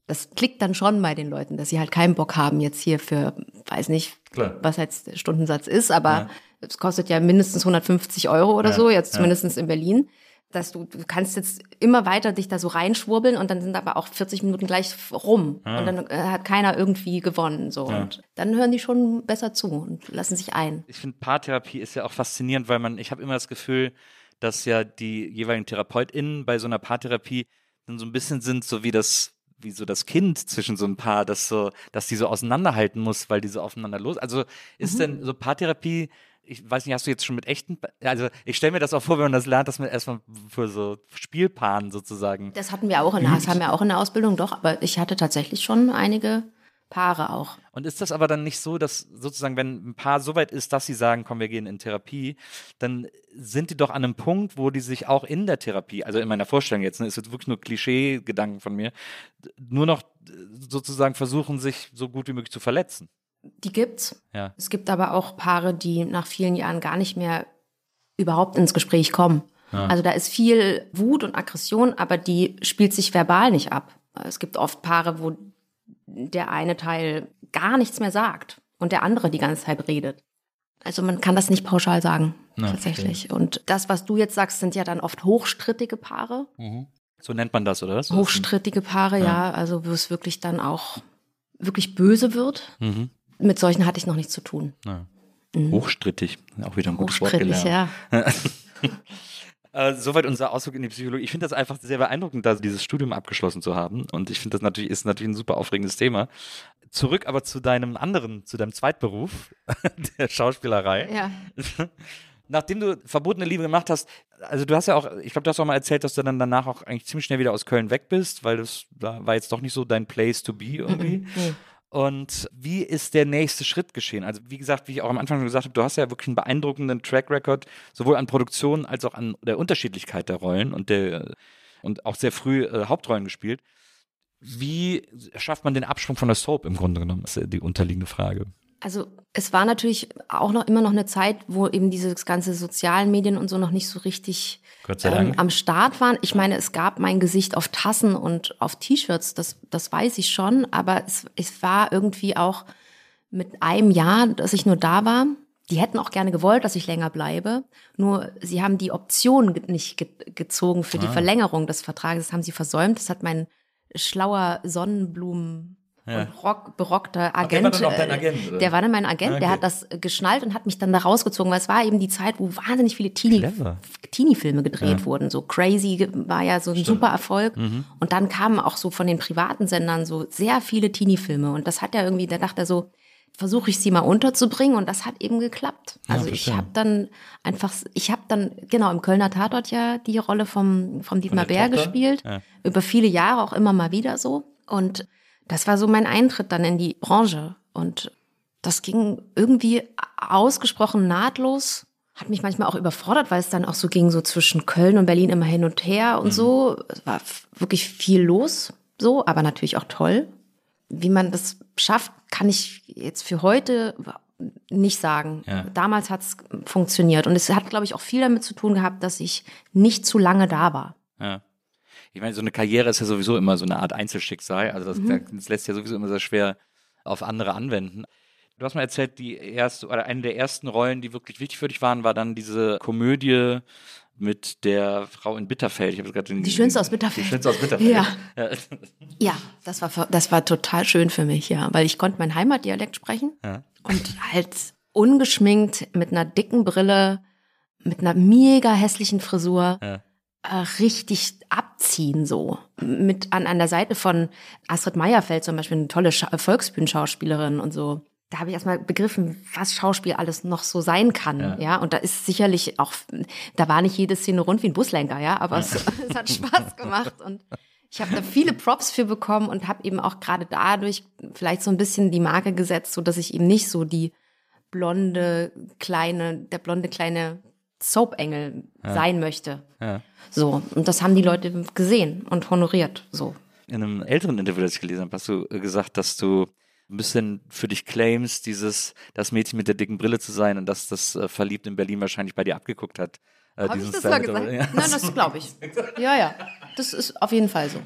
das klickt dann schon bei den Leuten, dass sie halt keinen Bock haben, jetzt hier für, weiß nicht, Klar. was jetzt der Stundensatz ist, aber Ja. es kostet ja mindestens 150 Euro oder Ja, so, jetzt ja. zumindest in Berlin. Dass du, du kannst jetzt immer weiter dich da so reinschwurbeln und dann sind aber auch 40 Minuten gleich rum. Ja. Und dann äh, hat keiner irgendwie gewonnen. So. Ja. Und dann hören die schon besser zu und lassen sich ein. Ich finde, Paartherapie ist ja auch faszinierend, weil man, ich habe immer das Gefühl, dass ja die jeweiligen TherapeutInnen bei so einer Paartherapie dann so ein bisschen sind, so wie das, wie so das Kind zwischen so ein Paar, das so, dass die so auseinanderhalten muss, weil die so aufeinander los. Also ist denn so Paartherapie, ich weiß nicht, hast du jetzt schon mit echten, also ich stelle mir das auch vor, wenn man das lernt, dass man erstmal für so Spielpaaren sozusagen. Das hatten wir auch in der, das haben wir auch in der Ausbildung, doch, aber ich hatte tatsächlich schon einige Paare auch. Und ist das aber dann nicht so, dass sozusagen, wenn ein Paar so weit ist, dass sie sagen, komm, wir gehen in Therapie, dann sind die doch an einem Punkt, wo die sich auch in der Therapie, also in meiner Vorstellung jetzt, ne, ist jetzt wirklich nur Klischee-Gedanken von mir, nur noch sozusagen versuchen, sich so gut wie möglich zu verletzen. Die gibt's. Ja. Es gibt aber auch Paare, die nach vielen Jahren gar nicht mehr überhaupt ins Gespräch kommen. Also da ist viel Wut und Aggression, aber die spielt sich verbal nicht ab. Es gibt oft Paare, wo der eine Teil gar nichts mehr sagt und der andere die ganze Zeit redet. Also man kann das nicht pauschal sagen, Ja, tatsächlich. Und das, was du jetzt sagst, sind ja dann oft hochstrittige Paare. So nennt man das, oder? was? Hochstrittige Paare, ja. Also wo es wirklich dann auch wirklich böse wird. Mhm. Mit solchen hatte ich noch nichts zu tun. Ja. Mhm. Hochstrittig, auch wieder ein gutes Wort Hochstrittig, gelernt. ja. Äh, soweit unser Ausflug in die Psychologie. Ich finde das einfach sehr beeindruckend, da dieses Studium abgeschlossen zu haben. Und ich finde das natürlich, ist natürlich ein super aufregendes Thema. Zurück aber zu deinem anderen, zu deinem Zweitberuf, der Schauspielerei. Ja. Nachdem du verbotene Liebe gemacht hast, also du hast ja auch, ich glaube, du hast auch mal erzählt, dass du dann danach auch eigentlich ziemlich schnell wieder aus Köln weg bist, weil das da war jetzt doch nicht so dein Place to be irgendwie. Nee. Und wie ist der nächste Schritt geschehen? Also wie gesagt, wie ich auch am Anfang schon gesagt habe, du hast ja wirklich einen beeindruckenden Track Record, sowohl an Produktion als auch an der Unterschiedlichkeit der Rollen und der und auch sehr früh äh, Hauptrollen gespielt. Wie schafft man den Absprung von der Soap im Grunde genommen? ist ja die unterliegende Frage. Also es war natürlich auch noch immer noch eine Zeit, wo eben diese ganze sozialen Medien und so noch nicht so richtig Gott sei ähm, Dank. am Start waren. Ich meine, es gab mein Gesicht auf Tassen und auf T-Shirts, das, das weiß ich schon, aber es, es war irgendwie auch mit einem Jahr, dass ich nur da war. Die hätten auch gerne gewollt, dass ich länger bleibe. Nur sie haben die Option nicht ge gezogen für die Ah. Verlängerung des Vertrages. Das haben sie versäumt. Das hat mein schlauer Sonnenblumen Ja. und rock, berockter Ach, der war Agent. dann auch dein äh, Agent, oder? Der war dann mein Agent, Ah, der okay. hat das geschnallt und hat mich dann da rausgezogen, weil es war eben die Zeit, wo wahnsinnig viele Teenie. Teenie-Filme gedreht wurden. So Crazy war ja so ein super Erfolg. Mhm. Und dann kamen auch so von den privaten Sendern so sehr viele Teenie-Filme. Und das hat ja irgendwie, da dachte er so, versuche ich sie mal unterzubringen und das hat eben geklappt. Ja, Also ich verstehe. habe dann einfach, ich habe dann genau im Kölner Tatort ja die Rolle vom, vom Dietmar Bär Tochter? gespielt. Ja. Über viele Jahre auch immer mal wieder so. Und das war so mein Eintritt dann in die Branche. Und das ging irgendwie ausgesprochen nahtlos. Hat mich manchmal auch überfordert, weil es dann auch so ging, so zwischen Köln und Berlin immer hin und her und so. Es war wirklich viel los, so, aber natürlich auch toll. Wie man das schafft, kann ich jetzt für heute nicht sagen. Ja. Damals hat es funktioniert. Und es hat, glaube ich, auch viel damit zu tun gehabt, dass ich nicht zu lange da war. Ja. Ich meine, so eine Karriere ist ja sowieso immer so eine Art Einzelschicksal. Also das, das lässt ja sowieso immer sehr schwer auf andere anwenden. Du hast mal erzählt, die erste oder eine der ersten Rollen, die wirklich wichtig für dich waren, war dann diese Komödie mit der Frau in Bitterfeld. Ich habe gerade Die Schönste aus Bitterfeld. Die Schönste aus Bitterfeld. Ja. Ja. Ja, das war, das war total schön für mich, ja, weil ich konnte meinen Heimatdialekt sprechen Ja. und halt ungeschminkt mit einer dicken Brille, mit einer mega hässlichen Frisur, Ja. Äh, richtig abziehen so. Mit an, an der Seite von Astrid Meierfeld zum Beispiel, eine tolle Scha Volksbühnenschauspielerin und so. Da habe ich erstmal begriffen, was Schauspiel alles noch so sein kann, Ja. ja. Und da ist sicherlich auch, da war nicht jede Szene rund wie ein Buslenker, ja, aber es, es hat Spaß gemacht und ich habe da viele Props für bekommen und habe eben auch gerade dadurch vielleicht so ein bisschen die Marke gesetzt, so dass ich eben nicht so die blonde kleine, der blonde kleine Soap-Engel sein möchte. Ja. So, und das haben die Leute gesehen und honoriert. So. In einem älteren Interview, das ich gelesen habe, hast du gesagt, dass du ein bisschen für dich claims, dieses, das Mädchen mit der dicken Brille zu sein und dass das äh, verliebt in Berlin wahrscheinlich bei dir abgeguckt hat. Äh, Habe ich das der gesagt? Ja. Nein, das glaube ich. Ja, ja. Das ist auf jeden Fall so.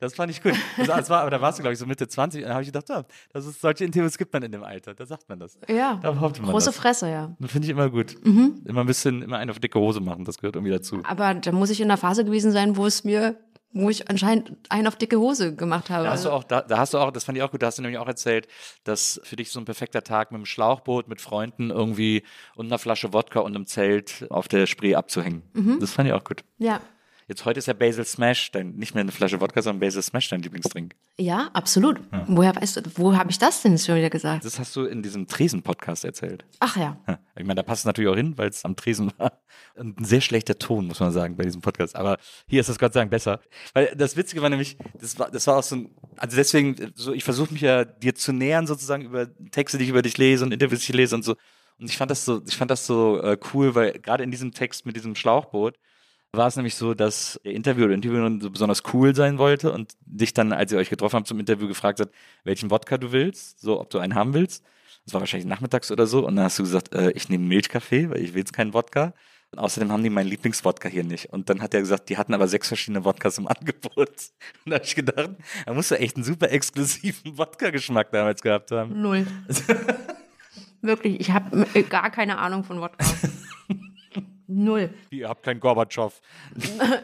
Das fand ich gut. Das, das war, aber da warst du, glaube ich, so Mitte 20. Und da habe ich gedacht, ja, das ist, solche Interviews gibt man in dem Alter. Da sagt man das. Ja. Da behauptet man Große das. Fresse, ja. Das finde ich immer gut. Immer ein bisschen, immer einen auf dicke Hose machen, das gehört irgendwie dazu. Aber da muss ich in einer Phase gewesen sein, wo es mir, wo ich anscheinend einen auf dicke Hose gemacht habe. Da hast du auch, da, da hast du auch, das fand ich auch gut, da hast du nämlich auch erzählt, dass für dich so ein perfekter Tag mit einem Schlauchboot, mit Freunden irgendwie und einer Flasche Wodka und einem Zelt auf der Spree abzuhängen. Das fand ich auch gut. ja. Jetzt heute ist ja Basil Smash, dein, nicht mehr eine Flasche Wodka, sondern Basil Smash dein Lieblingsdrink. Ja, absolut. Woher weißt du, wo habe ich das denn schon wieder gesagt? Das hast du in diesem Tresen-Podcast erzählt. Ach ja. Ja, Ich meine, da passt es natürlich auch hin, weil es am Tresen war. Und Ein sehr schlechter Ton, muss man sagen, bei diesem Podcast. Aber hier ist es Gott sei Dank besser. Weil das Witzige war nämlich, das war, das war auch so ein, also deswegen, so, ich versuche mich ja dir zu nähern, sozusagen über Texte, die ich über dich lese und Interviews, die ich lese und so. Und ich fand das so, ich fand das so äh, cool, weil gerade in diesem Text mit diesem Schlauchboot war es nämlich so, dass der Interviewer oder Interviewerin so besonders cool sein wollte und dich dann, als ihr euch getroffen habt zum Interview, gefragt hat, welchen Wodka du willst, so ob du einen haben willst. Das war wahrscheinlich nachmittags oder so. Und dann hast du gesagt, äh, ich nehme Milchkaffee, weil ich will jetzt keinen Wodka. Und außerdem haben die meinen Lieblingswodka hier nicht. Und dann hat er gesagt, die hatten aber sechs verschiedene Wodkas im Angebot. Und da habe ich gedacht, da musst du echt einen super exklusiven Wodka-Geschmack damals gehabt haben. Null. Wirklich, ich habe gar keine Ahnung von Wodka. Null. Ihr habt keinen Gorbatschow.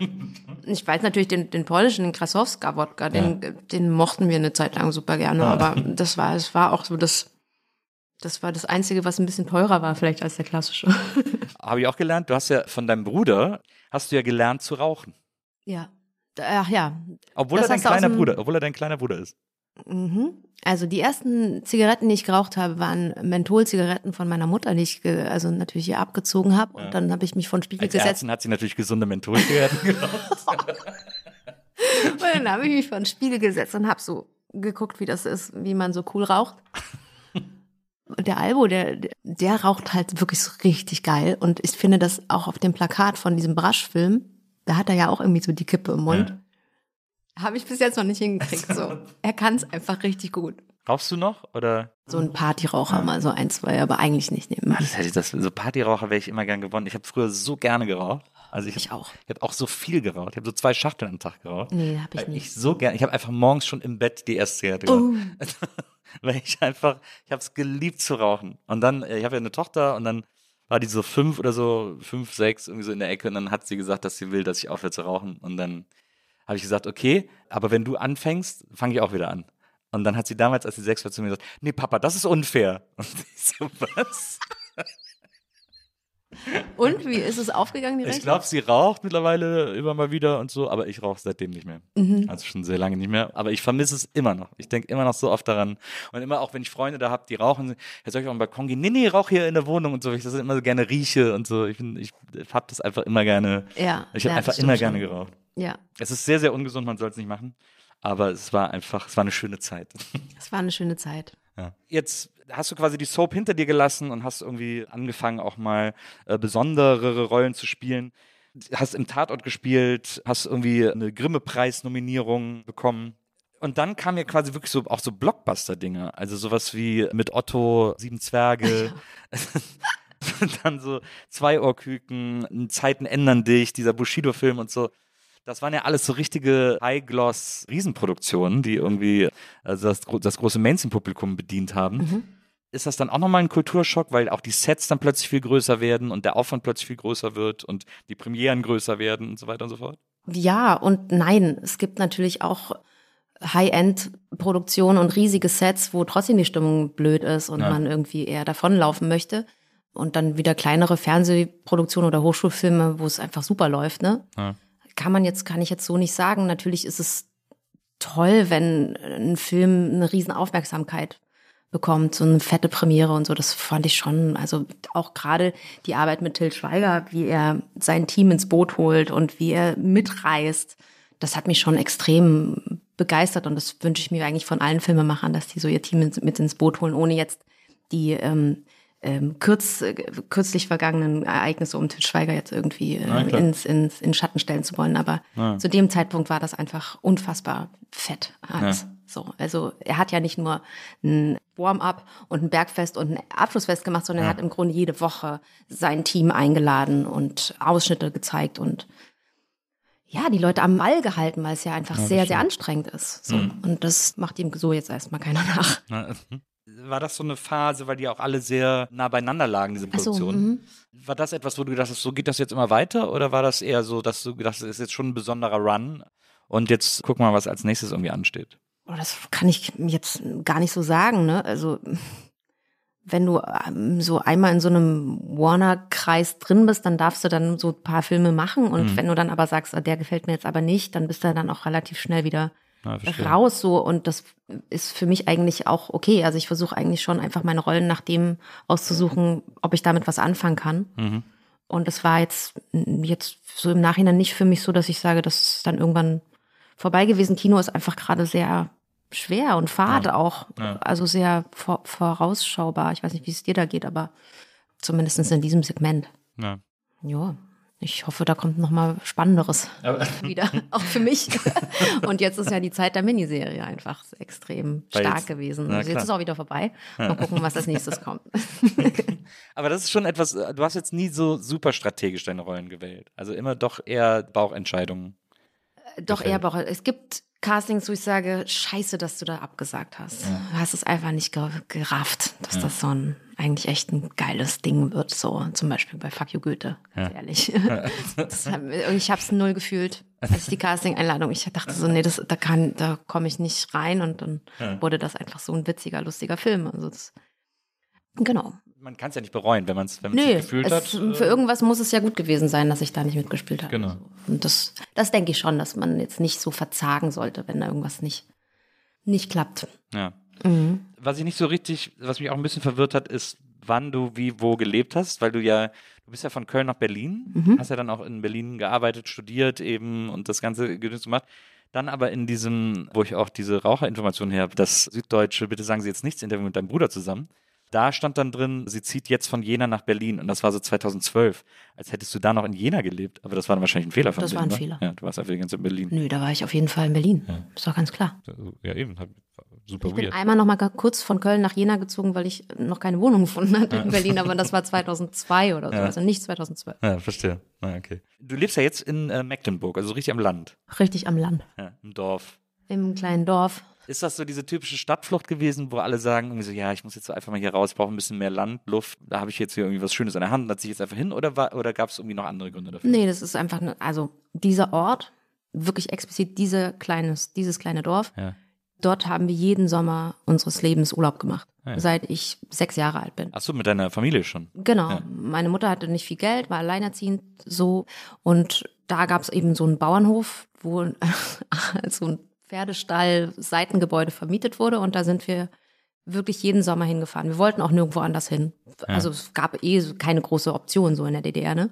Ich weiß natürlich den, den polnischen, den Krasowska-Wodka, den, den mochten wir eine Zeit lang super gerne, aber das war, es war auch so das, das war das Einzige, was ein bisschen teurer war vielleicht als der klassische. Habe ich auch gelernt. Du hast ja von deinem Bruder, hast du ja gelernt zu rauchen. ja. Ach ja. Obwohl Das er dein kleiner Bruder, obwohl er dein kleiner Bruder ist. Mhm. Also die ersten Zigaretten, die ich geraucht habe, waren Mentholzigaretten von meiner Mutter, die ich also natürlich hier abgezogen habe. Und dann habe ich mich von Spiegel Als gesetzt. Ärztin hat sie natürlich gesunde Mentholzigaretten geraucht. Und dann habe ich mich vor den Spiegel gesetzt und habe so geguckt, wie das ist, wie man so cool raucht. Und der Albo, der, der raucht halt wirklich so richtig geil. Und ich finde das auch auf dem Plakat von diesem Brasch-Film, da hat er ja auch irgendwie so die Kippe im Mund. Habe ich bis jetzt noch nicht hingekriegt. So. Er kann es einfach richtig gut. Rauchst du noch? Oder? So ein Partyraucher mal, so ein, zwei, aber eigentlich nicht nehmen. Ah, das hätte ich das, so Partyraucher wäre ich immer gern gewonnen. Ich habe früher so gerne geraucht. Also ich, Ich auch. Ich habe auch so viel geraucht. Ich habe so zwei Schachteln am Tag geraucht. Nee, habe ich nicht. ich so gern, ich habe einfach morgens schon im Bett die erste Zigarette geraucht. Weil ich einfach, ich habe es geliebt zu rauchen. Und dann, äh, ich habe ja eine Tochter und dann war die so fünf oder so, fünf, sechs, irgendwie so in der Ecke und dann hat sie gesagt, dass sie will, dass ich aufhöre zu rauchen. Und dann habe ich gesagt, okay, aber wenn du anfängst, fange ich auch wieder an. Und dann hat sie damals, als sie sechs war, zu mir gesagt, nee, Papa, das ist unfair. Und ich so, was? Und wie ist es aufgegangen, die Ich glaube, sie raucht mittlerweile immer mal wieder und so, aber ich rauche seitdem nicht mehr. Mhm. Also schon sehr lange nicht mehr. Aber ich vermisse es immer noch. Ich denke immer noch so oft daran. Und immer auch, wenn ich Freunde da habe, die rauchen, jetzt soll ich auf den Balkon gehen. Nee, nee, rauch hier in der Wohnung und so, ich das immer so gerne rieche und so. Ich, bin- ich habe das einfach immer gerne. Ja, Ich habe ja, einfach immer stimmt gerne schon. geraucht. Ja, Es ist sehr, sehr ungesund, man soll es nicht machen. Aber es war einfach, es war eine schöne Zeit. es war eine schöne Zeit. Ja. Jetzt hast du quasi die Soap hinter dir gelassen und hast irgendwie angefangen, auch mal äh, besondere Rollen zu spielen. Hast im Tatort gespielt, hast irgendwie eine Grimme-Preis-Nominierung bekommen. Und dann kamen ja quasi wirklich so auch so Blockbuster-Dinge. Also sowas wie mit Otto, Sieben Zwerge. Und dann so zwei Ohrküken, Zeiten ändern dich, dieser Bushido-Film und so. Das waren ja alles so richtige High-Gloss-Riesenproduktionen, die irgendwie also das, das große Mainstream-Publikum bedient haben. ist das dann auch nochmal ein Kulturschock, weil auch die Sets dann plötzlich viel größer werden und der Aufwand plötzlich viel größer wird und die Premieren größer werden und so weiter und so fort? Ja und nein. Es gibt natürlich auch High-End-Produktionen und riesige Sets, wo trotzdem die Stimmung blöd ist und ja. man irgendwie eher davonlaufen möchte. Und dann wieder kleinere Fernsehproduktionen oder Hochschulfilme, wo es einfach super läuft, ne? Ja. Kann man jetzt, kann ich jetzt so nicht sagen. Natürlich ist es toll, wenn ein Film eine riesen Aufmerksamkeit bekommt, so eine fette Premiere und so, das fand ich schon, also auch gerade die Arbeit mit Till Schweiger, wie er sein Team ins Boot holt und wie er mitreist, das hat mich schon extrem begeistert und das wünsche ich mir eigentlich von allen Filmemachern, dass die so ihr Team mit ins Boot holen, ohne jetzt die ähm, ähm, kürz, äh, kürzlich vergangenen Ereignisse um Til Schweiger jetzt irgendwie äh, ins, ins, in Schatten stellen zu wollen. Aber ja. zu dem Zeitpunkt war das einfach unfassbar fett. Alles. Ja. So, also er hat ja nicht nur ein Warm-up und ein Bergfest und ein Abschlussfest gemacht, sondern ja. er hat im Grunde jede Woche sein Team eingeladen und Ausschnitte gezeigt und ja, die Leute am Ball gehalten, weil es ja einfach ja, sehr, sehr anstrengend ist. So. Mhm. Und das macht ihm so jetzt erstmal keiner nach. Mhm. War das so eine Phase, weil die auch alle sehr nah beieinander lagen, diese Produktionen? So, war das etwas, wo du gedacht hast, so geht das jetzt immer weiter? Oder war das eher so, dass du gedacht hast, das ist jetzt schon ein besonderer Run und jetzt guck mal, was als nächstes irgendwie ansteht? Oh, das kann ich jetzt gar nicht so sagen, ne? Also wenn du ähm, so einmal in so einem Warner-Kreis drin bist, dann darfst du dann so ein paar Filme machen. Und mhm. wenn du dann aber sagst, oh, der gefällt mir jetzt aber nicht, dann bist du dann auch relativ schnell wieder ja, raus. So und das ist für mich eigentlich auch okay. Also ich versuche eigentlich schon einfach meine Rollen nach dem auszusuchen, ob ich damit was anfangen kann. Mhm. Und das war jetzt jetzt so im Nachhinein nicht für mich so, dass ich sage, das ist dann irgendwann vorbei gewesen. Kino ist einfach gerade sehr schwer und fade ja. auch. Ja. Also sehr vor, vorausschaubar. Ich weiß nicht, wie es dir da geht, aber zumindest in diesem Segment. Ja. Ja. Ich hoffe, da kommt noch mal Spannenderes aber wieder, auch für mich. Und jetzt ist ja die Zeit der Miniserie einfach extrem Weil stark jetzt, gewesen. Also jetzt ist auch wieder vorbei. Mal gucken, was als nächstes kommt. Aber das ist schon etwas, du hast jetzt nie so super strategisch deine Rollen gewählt. Also immer doch eher Bauchentscheidungen. Doch eher Bauch. Es gibt Castings, wo ich sage, scheiße, dass du da abgesagt hast. Ja. Du hast es einfach nicht gerafft, dass ja. das so ein eigentlich echt ein geiles Ding wird. So zum Beispiel bei Fuck You Goethe, ja. ehrlich. Hat, ich habe es null gefühlt, als ich die Casting-Einladung, ich dachte so, nee, das, da kann, da komme ich nicht rein und dann wurde das einfach so ein witziger, lustiger Film. Also das, genau man kann es ja nicht bereuen, wenn man es wenn nee, gefühlt es, hat. Für äh, irgendwas muss es ja gut gewesen sein, dass ich da nicht mitgespielt habe. Genau. Und das, das denke ich schon, dass man jetzt nicht so verzagen sollte, wenn da irgendwas nicht, nicht klappt. Ja. Mhm. Was ich nicht so richtig, was mich auch ein bisschen verwirrt hat, ist, wann du wie wo gelebt hast, weil du ja, du bist ja von Köln nach Berlin, mhm. hast ja dann auch in Berlin gearbeitet, studiert eben und das Ganze gemacht. Dann aber in diesem, wo ich auch diese Raucherinformation her habe, das Süddeutsche, bitte sagen Sie jetzt nichts, Interview mit deinem Bruder zusammen. Da stand dann drin, sie zieht jetzt von Jena nach Berlin. Und das war so 2012. Als hättest du da noch in Jena gelebt. Aber das war dann wahrscheinlich ein Fehler von Das war ein Fehler. Ja, du warst einfach die ganze Zeit in Berlin. Nö, da war ich auf jeden Fall in Berlin. Ja. Ist doch ganz klar. Ja, eben. Super ich bin weird. einmal noch mal kurz von Köln nach Jena gezogen, weil ich noch keine Wohnung gefunden hatte in Berlin. Aber das war 2002 oder so. Ja. Also nicht 2012. Ja, verstehe. Ah, okay. Du lebst ja jetzt in äh, Mecklenburg, also richtig am Land. Richtig am Land. Ja, im Dorf. Im kleinen Dorf. Ist das so diese typische Stadtflucht gewesen, wo alle sagen, irgendwie so, ja, ich muss jetzt einfach mal hier raus, brauche ein bisschen mehr Land, Luft, da habe ich jetzt hier irgendwie was Schönes in der Hand, da ziehe ich jetzt einfach hin oder, oder gab es irgendwie noch andere Gründe dafür? Nee, das ist einfach, ne, also dieser Ort, wirklich explizit diese kleines, dieses kleine Dorf, ja. dort haben wir jeden Sommer unseres Lebens Urlaub gemacht, ah, ja. seit ich sechs Jahre alt bin. Ach so, mit deiner Familie schon? Genau. Ja. Meine Mutter hatte nicht viel Geld, war alleinerziehend so und da gab es eben so einen Bauernhof, wo so ein Pferdestall, Seitengebäude vermietet wurde und da sind wir wirklich jeden Sommer hingefahren. Wir wollten auch nirgendwo anders hin. Ja. Also es gab eh keine große Option so in der DDR, ne?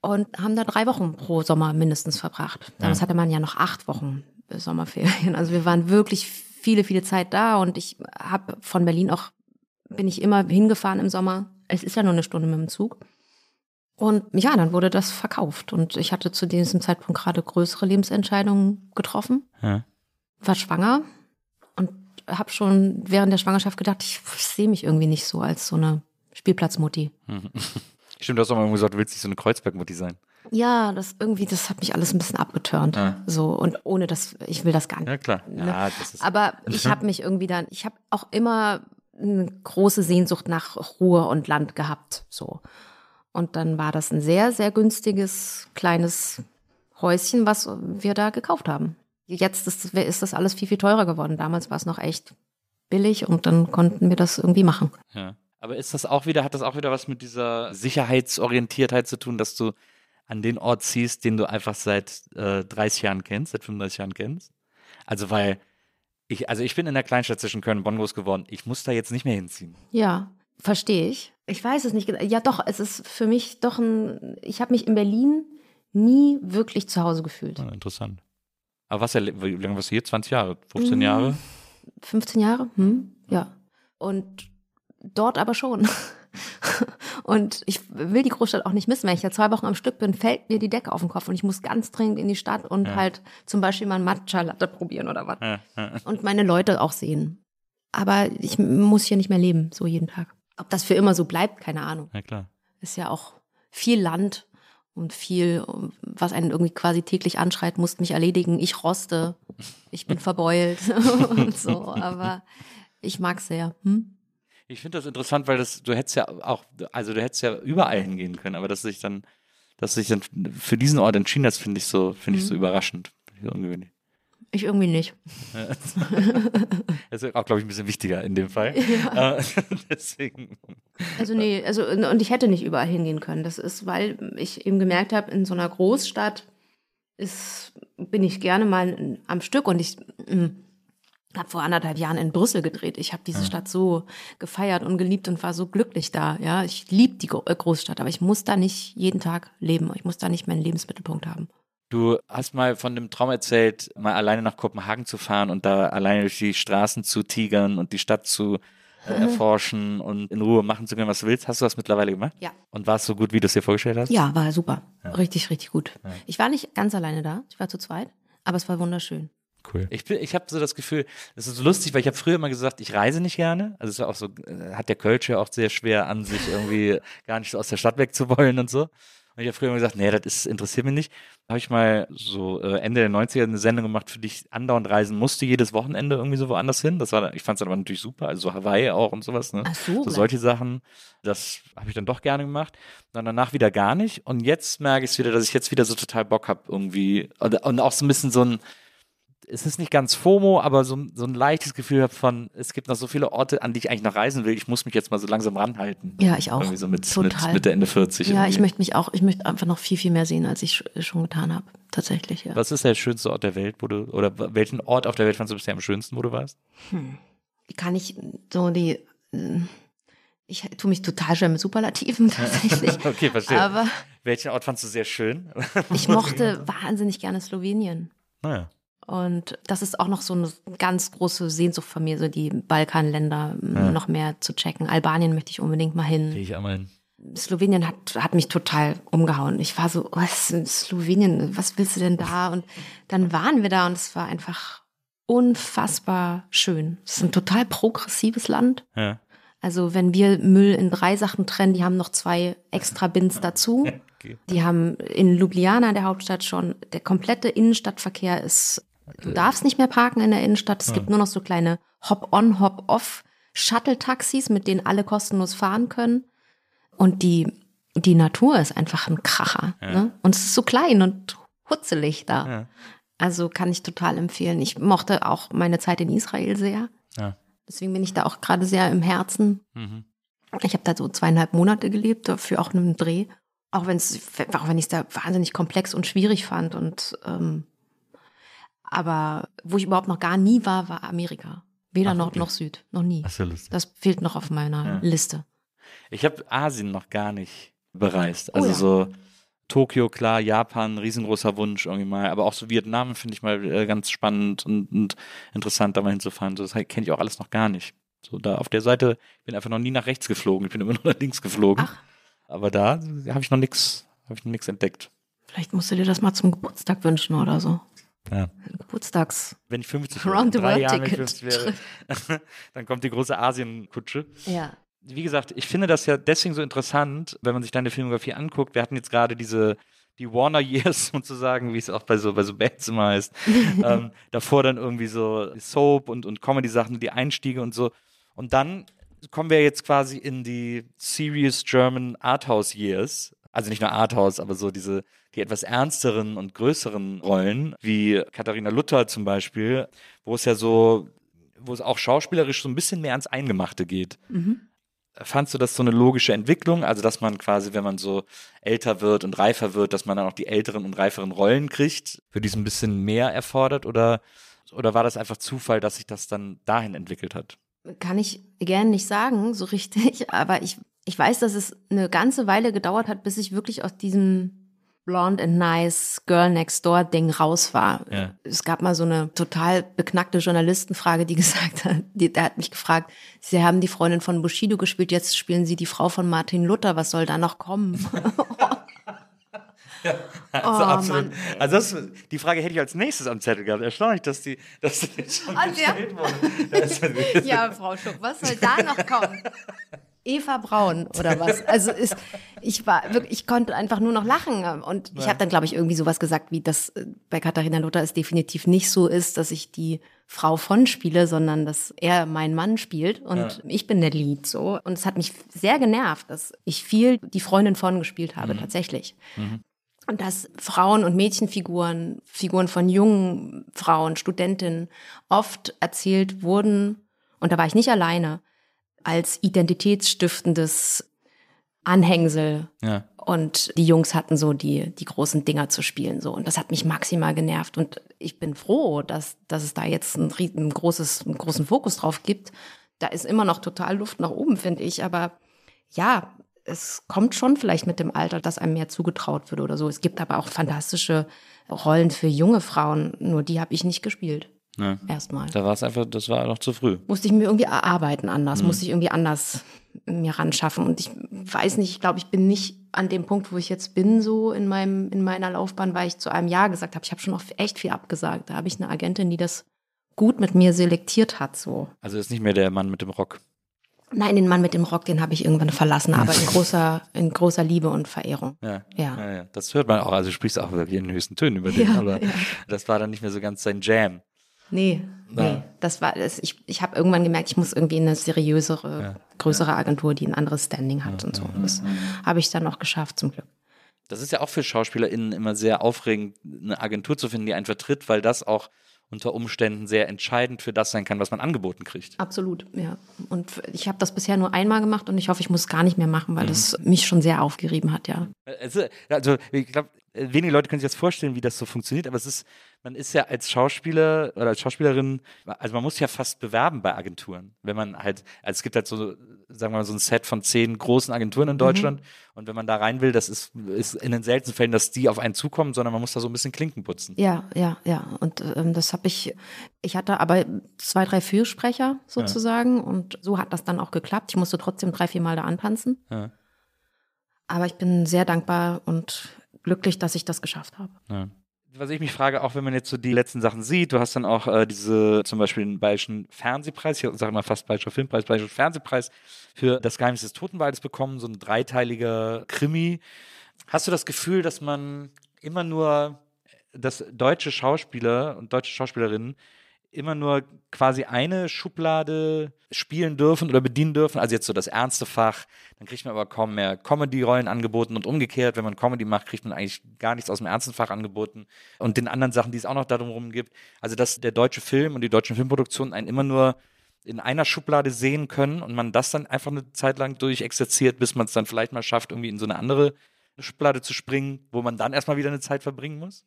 Und haben da drei Wochen pro Sommer mindestens verbracht. Damals ja. hatte man ja noch acht Wochen Sommerferien. Also wir waren wirklich viele, viele Zeit da und ich habe von Berlin auch, bin ich immer hingefahren im Sommer. Es ist ja nur eine Stunde mit dem Zug. Und ja, dann wurde das verkauft. Und ich hatte zu diesem Zeitpunkt gerade größere Lebensentscheidungen getroffen. Ja. War schwanger und habe schon während der Schwangerschaft gedacht, ich, ich sehe mich irgendwie nicht so als so eine Spielplatzmutti. Stimmt, du hast auch mal gesagt, du willst nicht so eine Kreuzbergmutti sein. Ja, das irgendwie, das hat mich alles ein bisschen abgeturnt. Ja. So und ohne das, ich will das gar nicht. Ja klar. Ne? Ja, das ist Aber ich habe mich irgendwie dann, ich habe auch immer eine große Sehnsucht nach Ruhe und Land gehabt, so. Und dann war das ein sehr, sehr günstiges kleines Häuschen, was wir da gekauft haben. Jetzt ist, ist das alles viel, viel teurer geworden. Damals war es noch echt billig und dann konnten wir das irgendwie machen. Ja. Aber ist das auch wieder, hat das auch wieder was mit dieser Sicherheitsorientiertheit zu tun, dass du an den Ort ziehst, den du einfach seit äh, 30 Jahren kennst, seit 35 Jahren kennst? Also weil ich, also ich bin in der Kleinstadt zwischen Köln und Bonn groß geworden. Ich muss da jetzt nicht mehr hinziehen. Ja, verstehe ich. Ich weiß es nicht. Ja, doch, es ist für mich doch ein. Ich habe mich in Berlin nie wirklich zu Hause gefühlt. Ja, interessant. Aber was, wie lange warst du hier? 20 Jahre? 15 Jahre? 15 Jahre? Hm, ja. Und dort aber schon. Und ich will die Großstadt auch nicht missen. Wenn ich da zwei Wochen am Stück bin, fällt mir die Decke auf den Kopf und ich muss ganz dringend in die Stadt und Ja. halt zum Beispiel mal ein Matcha-Latte probieren oder was. Ja, ja. Und meine Leute auch sehen. Aber ich muss hier nicht mehr leben, so jeden Tag. Ob das für immer so bleibt, keine Ahnung. ja klar. Ist ja auch viel Land und viel, was einen irgendwie quasi täglich anschreit, musst mich erledigen. Ich roste, ich bin verbeult und so. Aber ich mag's sehr. Hm? Ich finde das interessant, weil das, du hättest ja auch, also du hättest ja überall hingehen können, aber dass du dich dann, dass du dich dann für diesen Ort entschieden hast, finde ich so, finde ich so überraschend. Finde ich so ungewöhnlich. Ich irgendwie nicht. Das ist auch, glaube ich, ein bisschen wichtiger in dem Fall. Äh, deswegen. Also nee, also und ich hätte nicht überall hingehen können. Das ist, weil ich eben gemerkt habe, in so einer Großstadt ist, bin ich gerne mal am Stück und ich habe vor anderthalb Jahren in Brüssel gedreht. Ich habe diese Stadt so gefeiert und geliebt und war so glücklich da. Ja, ich liebe die äh, Großstadt, aber ich muss da nicht jeden Tag leben. Ich muss da nicht meinen Lebensmittelpunkt haben. Du hast mal von dem Traum erzählt, mal alleine nach Kopenhagen zu fahren und da alleine durch die Straßen zu tigern und die Stadt zu äh, erforschen und in Ruhe machen zu können, was du willst. Hast du das mittlerweile gemacht? Ja. Und war es so gut, wie du es dir vorgestellt hast? Ja, war super. Richtig, richtig gut. Ich war nicht ganz alleine da. Ich war zu zweit, aber es war wunderschön. Cool. Ich, bin- ich habe so das Gefühl, das ist so lustig, weil ich habe früher immer gesagt, ich reise nicht gerne. Also es ist ja auch so, äh, hat der Kölsch ja auch sehr schwer an sich irgendwie gar nicht so aus der Stadt weg zu wollen und so. Und ich habe früher immer gesagt, nee, das ist, interessiert mich nicht. Da habe ich mal so äh, Ende der 90er eine Sendung gemacht, für die ich andauernd reisen musste, jedes Wochenende irgendwie so woanders hin. Das war, ich fand es aber natürlich super, also so Hawaii auch und sowas. Ne? Ach so, so solche Sachen, das habe ich dann doch gerne gemacht. Dann danach wieder gar nicht. Und jetzt merke ich es wieder, dass ich jetzt wieder so total Bock habe irgendwie. Und, und auch so ein bisschen so ein, es ist nicht ganz FOMO, aber so, so ein leichtes Gefühl habe von, es gibt noch so viele Orte, an die ich eigentlich noch reisen will. Ich muss mich jetzt mal so langsam ranhalten. Ja, ich auch. Irgendwie so mit, Total. mit Mitte, Ende 40. Ja, irgendwie. ich möchte mich auch, ich möchte einfach noch viel, viel mehr sehen, als ich sch- schon getan habe. Tatsächlich, ja. Was ist der schönste Ort der Welt, wo du, oder welchen Ort auf der Welt fandest du bisher am schönsten, wo du warst? Wie kann ich so die, äh, ich tue mich total schwer mit Superlativen tatsächlich. Okay, verstehe. Aber welchen Ort fandst du sehr schön? ich mochte wahnsinnig gerne Slowenien. naja. Und das ist auch noch so eine ganz große Sehnsucht von mir, so die Balkanländer m, noch mehr zu checken. Albanien möchte ich unbedingt mal hin. Gehe ich einmal hin. Slowenien hat, hat mich total umgehauen. Ich war so, was ist Slowenien, was willst du denn da? Und dann waren wir da und es war einfach unfassbar schön. Es ist ein total progressives Land. Ja. Also wenn wir Müll in drei Sachen trennen, die haben noch zwei extra Bins dazu. Okay. Die haben in Ljubljana, der Hauptstadt, schon, der komplette Innenstadtverkehr ist, du darfst nicht mehr parken in der Innenstadt. Es gibt nur noch so kleine Hop-on, Hop-off Shuttle-Taxis, mit denen alle kostenlos fahren können. Und die, die Natur ist einfach ein Kracher. Ne? Und es ist so klein und hutzelig da. Ja. Also kann ich total empfehlen. Ich mochte auch meine Zeit in Israel sehr. Ja. Deswegen bin ich da auch gerade sehr im Herzen. Mhm. Ich habe da so zweieinhalb Monate gelebt, dafür auch einen Dreh. Auch, wenn's, auch wenn ich es da wahnsinnig komplex und schwierig fand. Und ähm, aber wo ich überhaupt noch gar nie war, war Amerika. Weder Ach, Nord wirklich? noch Süd. Noch nie. So lustig. Das fehlt noch auf meiner Ja. Liste. Ich habe Asien noch gar nicht bereist. Oh Also ja. so Tokio, klar, Japan, riesengroßer Wunsch irgendwie mal. Aber auch so Vietnam finde ich mal äh, ganz spannend und, und interessant, da mal hinzufahren. So, das kenne ich auch alles noch gar nicht. So da auf der Seite, ich bin einfach noch nie nach rechts geflogen. Ich bin immer nur nach links geflogen. Ach. Aber da habe ich noch nichts, habe ich noch nichts entdeckt. Vielleicht musst du dir das mal zum Geburtstag wünschen oder so. Ja. Geburtstags. Wenn ich 50 wäre, in Round the drei Jahren, wenn ich ticket. 50 wäre, dann kommt die große Asien-Kutsche. Ja. wie gesagt, ich finde das ja deswegen so interessant, wenn man sich deine Filmografie anguckt. Wir hatten jetzt gerade diese die Warner Years sozusagen, wie es auch bei so bei so Bands immer heißt. ähm, davor dann irgendwie so Soap und und Comedy Sachen, die Einstiege und so. Und dann kommen wir jetzt quasi in die Serious German Arthouse Years. Also nicht nur Arthouse, aber so diese, die etwas ernsteren und größeren Rollen, wie Katharina Luther zum Beispiel, wo es ja so, wo es auch schauspielerisch so ein bisschen mehr ans Eingemachte geht. Fandst du das so eine logische Entwicklung? Also, dass man quasi, wenn man so älter wird und reifer wird, dass man dann auch die älteren und reiferen Rollen kriegt, für die es ein bisschen mehr erfordert? Oder, oder war das einfach Zufall, dass sich das dann dahin entwickelt hat? Kann ich gern nicht sagen, so richtig, aber ich, ich weiß, dass es eine ganze Weile gedauert hat, bis ich wirklich aus diesem Blonde and Nice Girl Next Door Ding raus war. Ja. Es gab mal so eine total beknackte Journalistenfrage, die gesagt hat, die, der hat mich gefragt, Sie haben die Freundin von Bushido gespielt, jetzt spielen Sie die Frau von Martin Luther, was soll da noch kommen? Also, Oh, absolut. Mann, also das, die Frage hätte ich als nächstes am Zettel gehabt. Erstaunlich, dass die, dass die jetzt schon Ah, ja? gestellt wurde. Das ist- ja, Frau Schuck, was soll da noch kommen? Eva Braun oder was? Also ist, ich war wirklich, ich konnte einfach nur noch lachen. Und ich habe dann glaube ich irgendwie sowas gesagt, wie das äh, bei Katharina Luther es definitiv nicht so ist, dass ich die Frau von spiele, sondern dass er mein Mann spielt. Und ich bin der Lied so. Und es hat mich sehr genervt, dass ich viel die Freundin von gespielt habe tatsächlich. Und dass Frauen- und Mädchenfiguren, Figuren von jungen Frauen, Studentinnen oft erzählt wurden, und da war ich nicht alleine, als identitätsstiftendes Anhängsel. Ja. Und die Jungs hatten so die, die großen Dinger zu spielen. So. Und das hat mich maximal genervt. Und ich bin froh, dass, dass es da jetzt ein, ein großes, einen großen Fokus drauf gibt. Da ist immer noch total Luft nach oben, finde ich. Aber ja, es kommt schon vielleicht mit dem Alter, dass einem mehr zugetraut wird oder so. Es gibt aber auch fantastische Rollen für junge Frauen. Nur die habe ich nicht gespielt. Ja. Erstmal. Da war es einfach, das war noch zu früh. Musste ich mir irgendwie erarbeiten anders, musste ich irgendwie anders mir ran schaffen. Und ich weiß nicht, ich glaube, ich bin nicht an dem Punkt, wo ich jetzt bin, so in meinem, in meiner Laufbahn, weil ich zu einem Ja gesagt habe. Ich habe schon noch echt viel abgesagt. Da habe ich eine Agentin, die das gut mit mir selektiert hat, so. Also ist nicht mehr der Mann mit dem Rock. Nein, den Mann mit dem Rock, den habe ich irgendwann verlassen, aber in großer, in großer Liebe und Verehrung. Ja. Ja. ja, ja. Das hört man auch. Also du sprichst auch wirklich in den höchsten Tönen über den, Ja, aber ja. das war dann nicht mehr so ganz sein Jam. Nee, nee. Ja. Das war das, ich, ich habe irgendwann gemerkt, ich muss irgendwie in eine seriösere, größere Agentur, die ein anderes Standing hat und so. Und das habe ich dann auch geschafft, zum Glück. Das ist ja auch für SchauspielerInnen immer sehr aufregend, eine Agentur zu finden, die einen vertritt, weil das auch unter Umständen sehr entscheidend für das sein kann, was man angeboten kriegt. Absolut, ja. Und ich habe das bisher nur einmal gemacht und ich hoffe, ich muss es gar nicht mehr machen, weil das mich schon sehr aufgerieben hat, ja. Also, also ich glaube, wenige Leute können sich das vorstellen, wie das so funktioniert, aber es ist, man ist ja als Schauspieler oder als Schauspielerin, also man muss ja fast bewerben bei Agenturen, wenn man halt, also es gibt halt so, sagen wir mal, so ein Set von zehn großen Agenturen in Deutschland und wenn man da rein will, das ist, ist in den seltensten Fällen, dass die auf einen zukommen, sondern man muss da so ein bisschen Klinken putzen. Ja, ja, ja. Und ähm, das habe ich, ich hatte aber zwei, drei Fürsprecher sozusagen und so hat das dann auch geklappt. Ich musste trotzdem drei, vier Mal da antanzen. Ja. Aber ich bin sehr dankbar und glücklich, dass ich das geschafft habe. Ja. Was ich mich frage, auch wenn man jetzt so die letzten Sachen sieht, du hast dann auch äh, diese, zum Beispiel den Bayerischen Fernsehpreis, ich sage mal fast Bayerischer Filmpreis, Bayerischen Fernsehpreis für das Geheimnis des Totenwaldes bekommen, so ein dreiteiliger Krimi. Hast du das Gefühl, dass man immer nur, dass deutsche Schauspieler und deutsche Schauspielerinnen immer nur quasi eine Schublade spielen dürfen oder bedienen dürfen. Also jetzt so das ernste Fach, dann kriegt man aber kaum mehr Comedy-Rollen angeboten und umgekehrt, wenn man Comedy macht, kriegt man eigentlich gar nichts aus dem ernsten Fach angeboten und den anderen Sachen, die es auch noch darum rum gibt. Also dass der deutsche Film und die deutschen Filmproduktionen einen immer nur in einer Schublade sehen können und man das dann einfach eine Zeit lang durchexerziert, bis man es dann vielleicht mal schafft, irgendwie in so eine andere Schublade zu springen, wo man dann erstmal wieder eine Zeit verbringen muss?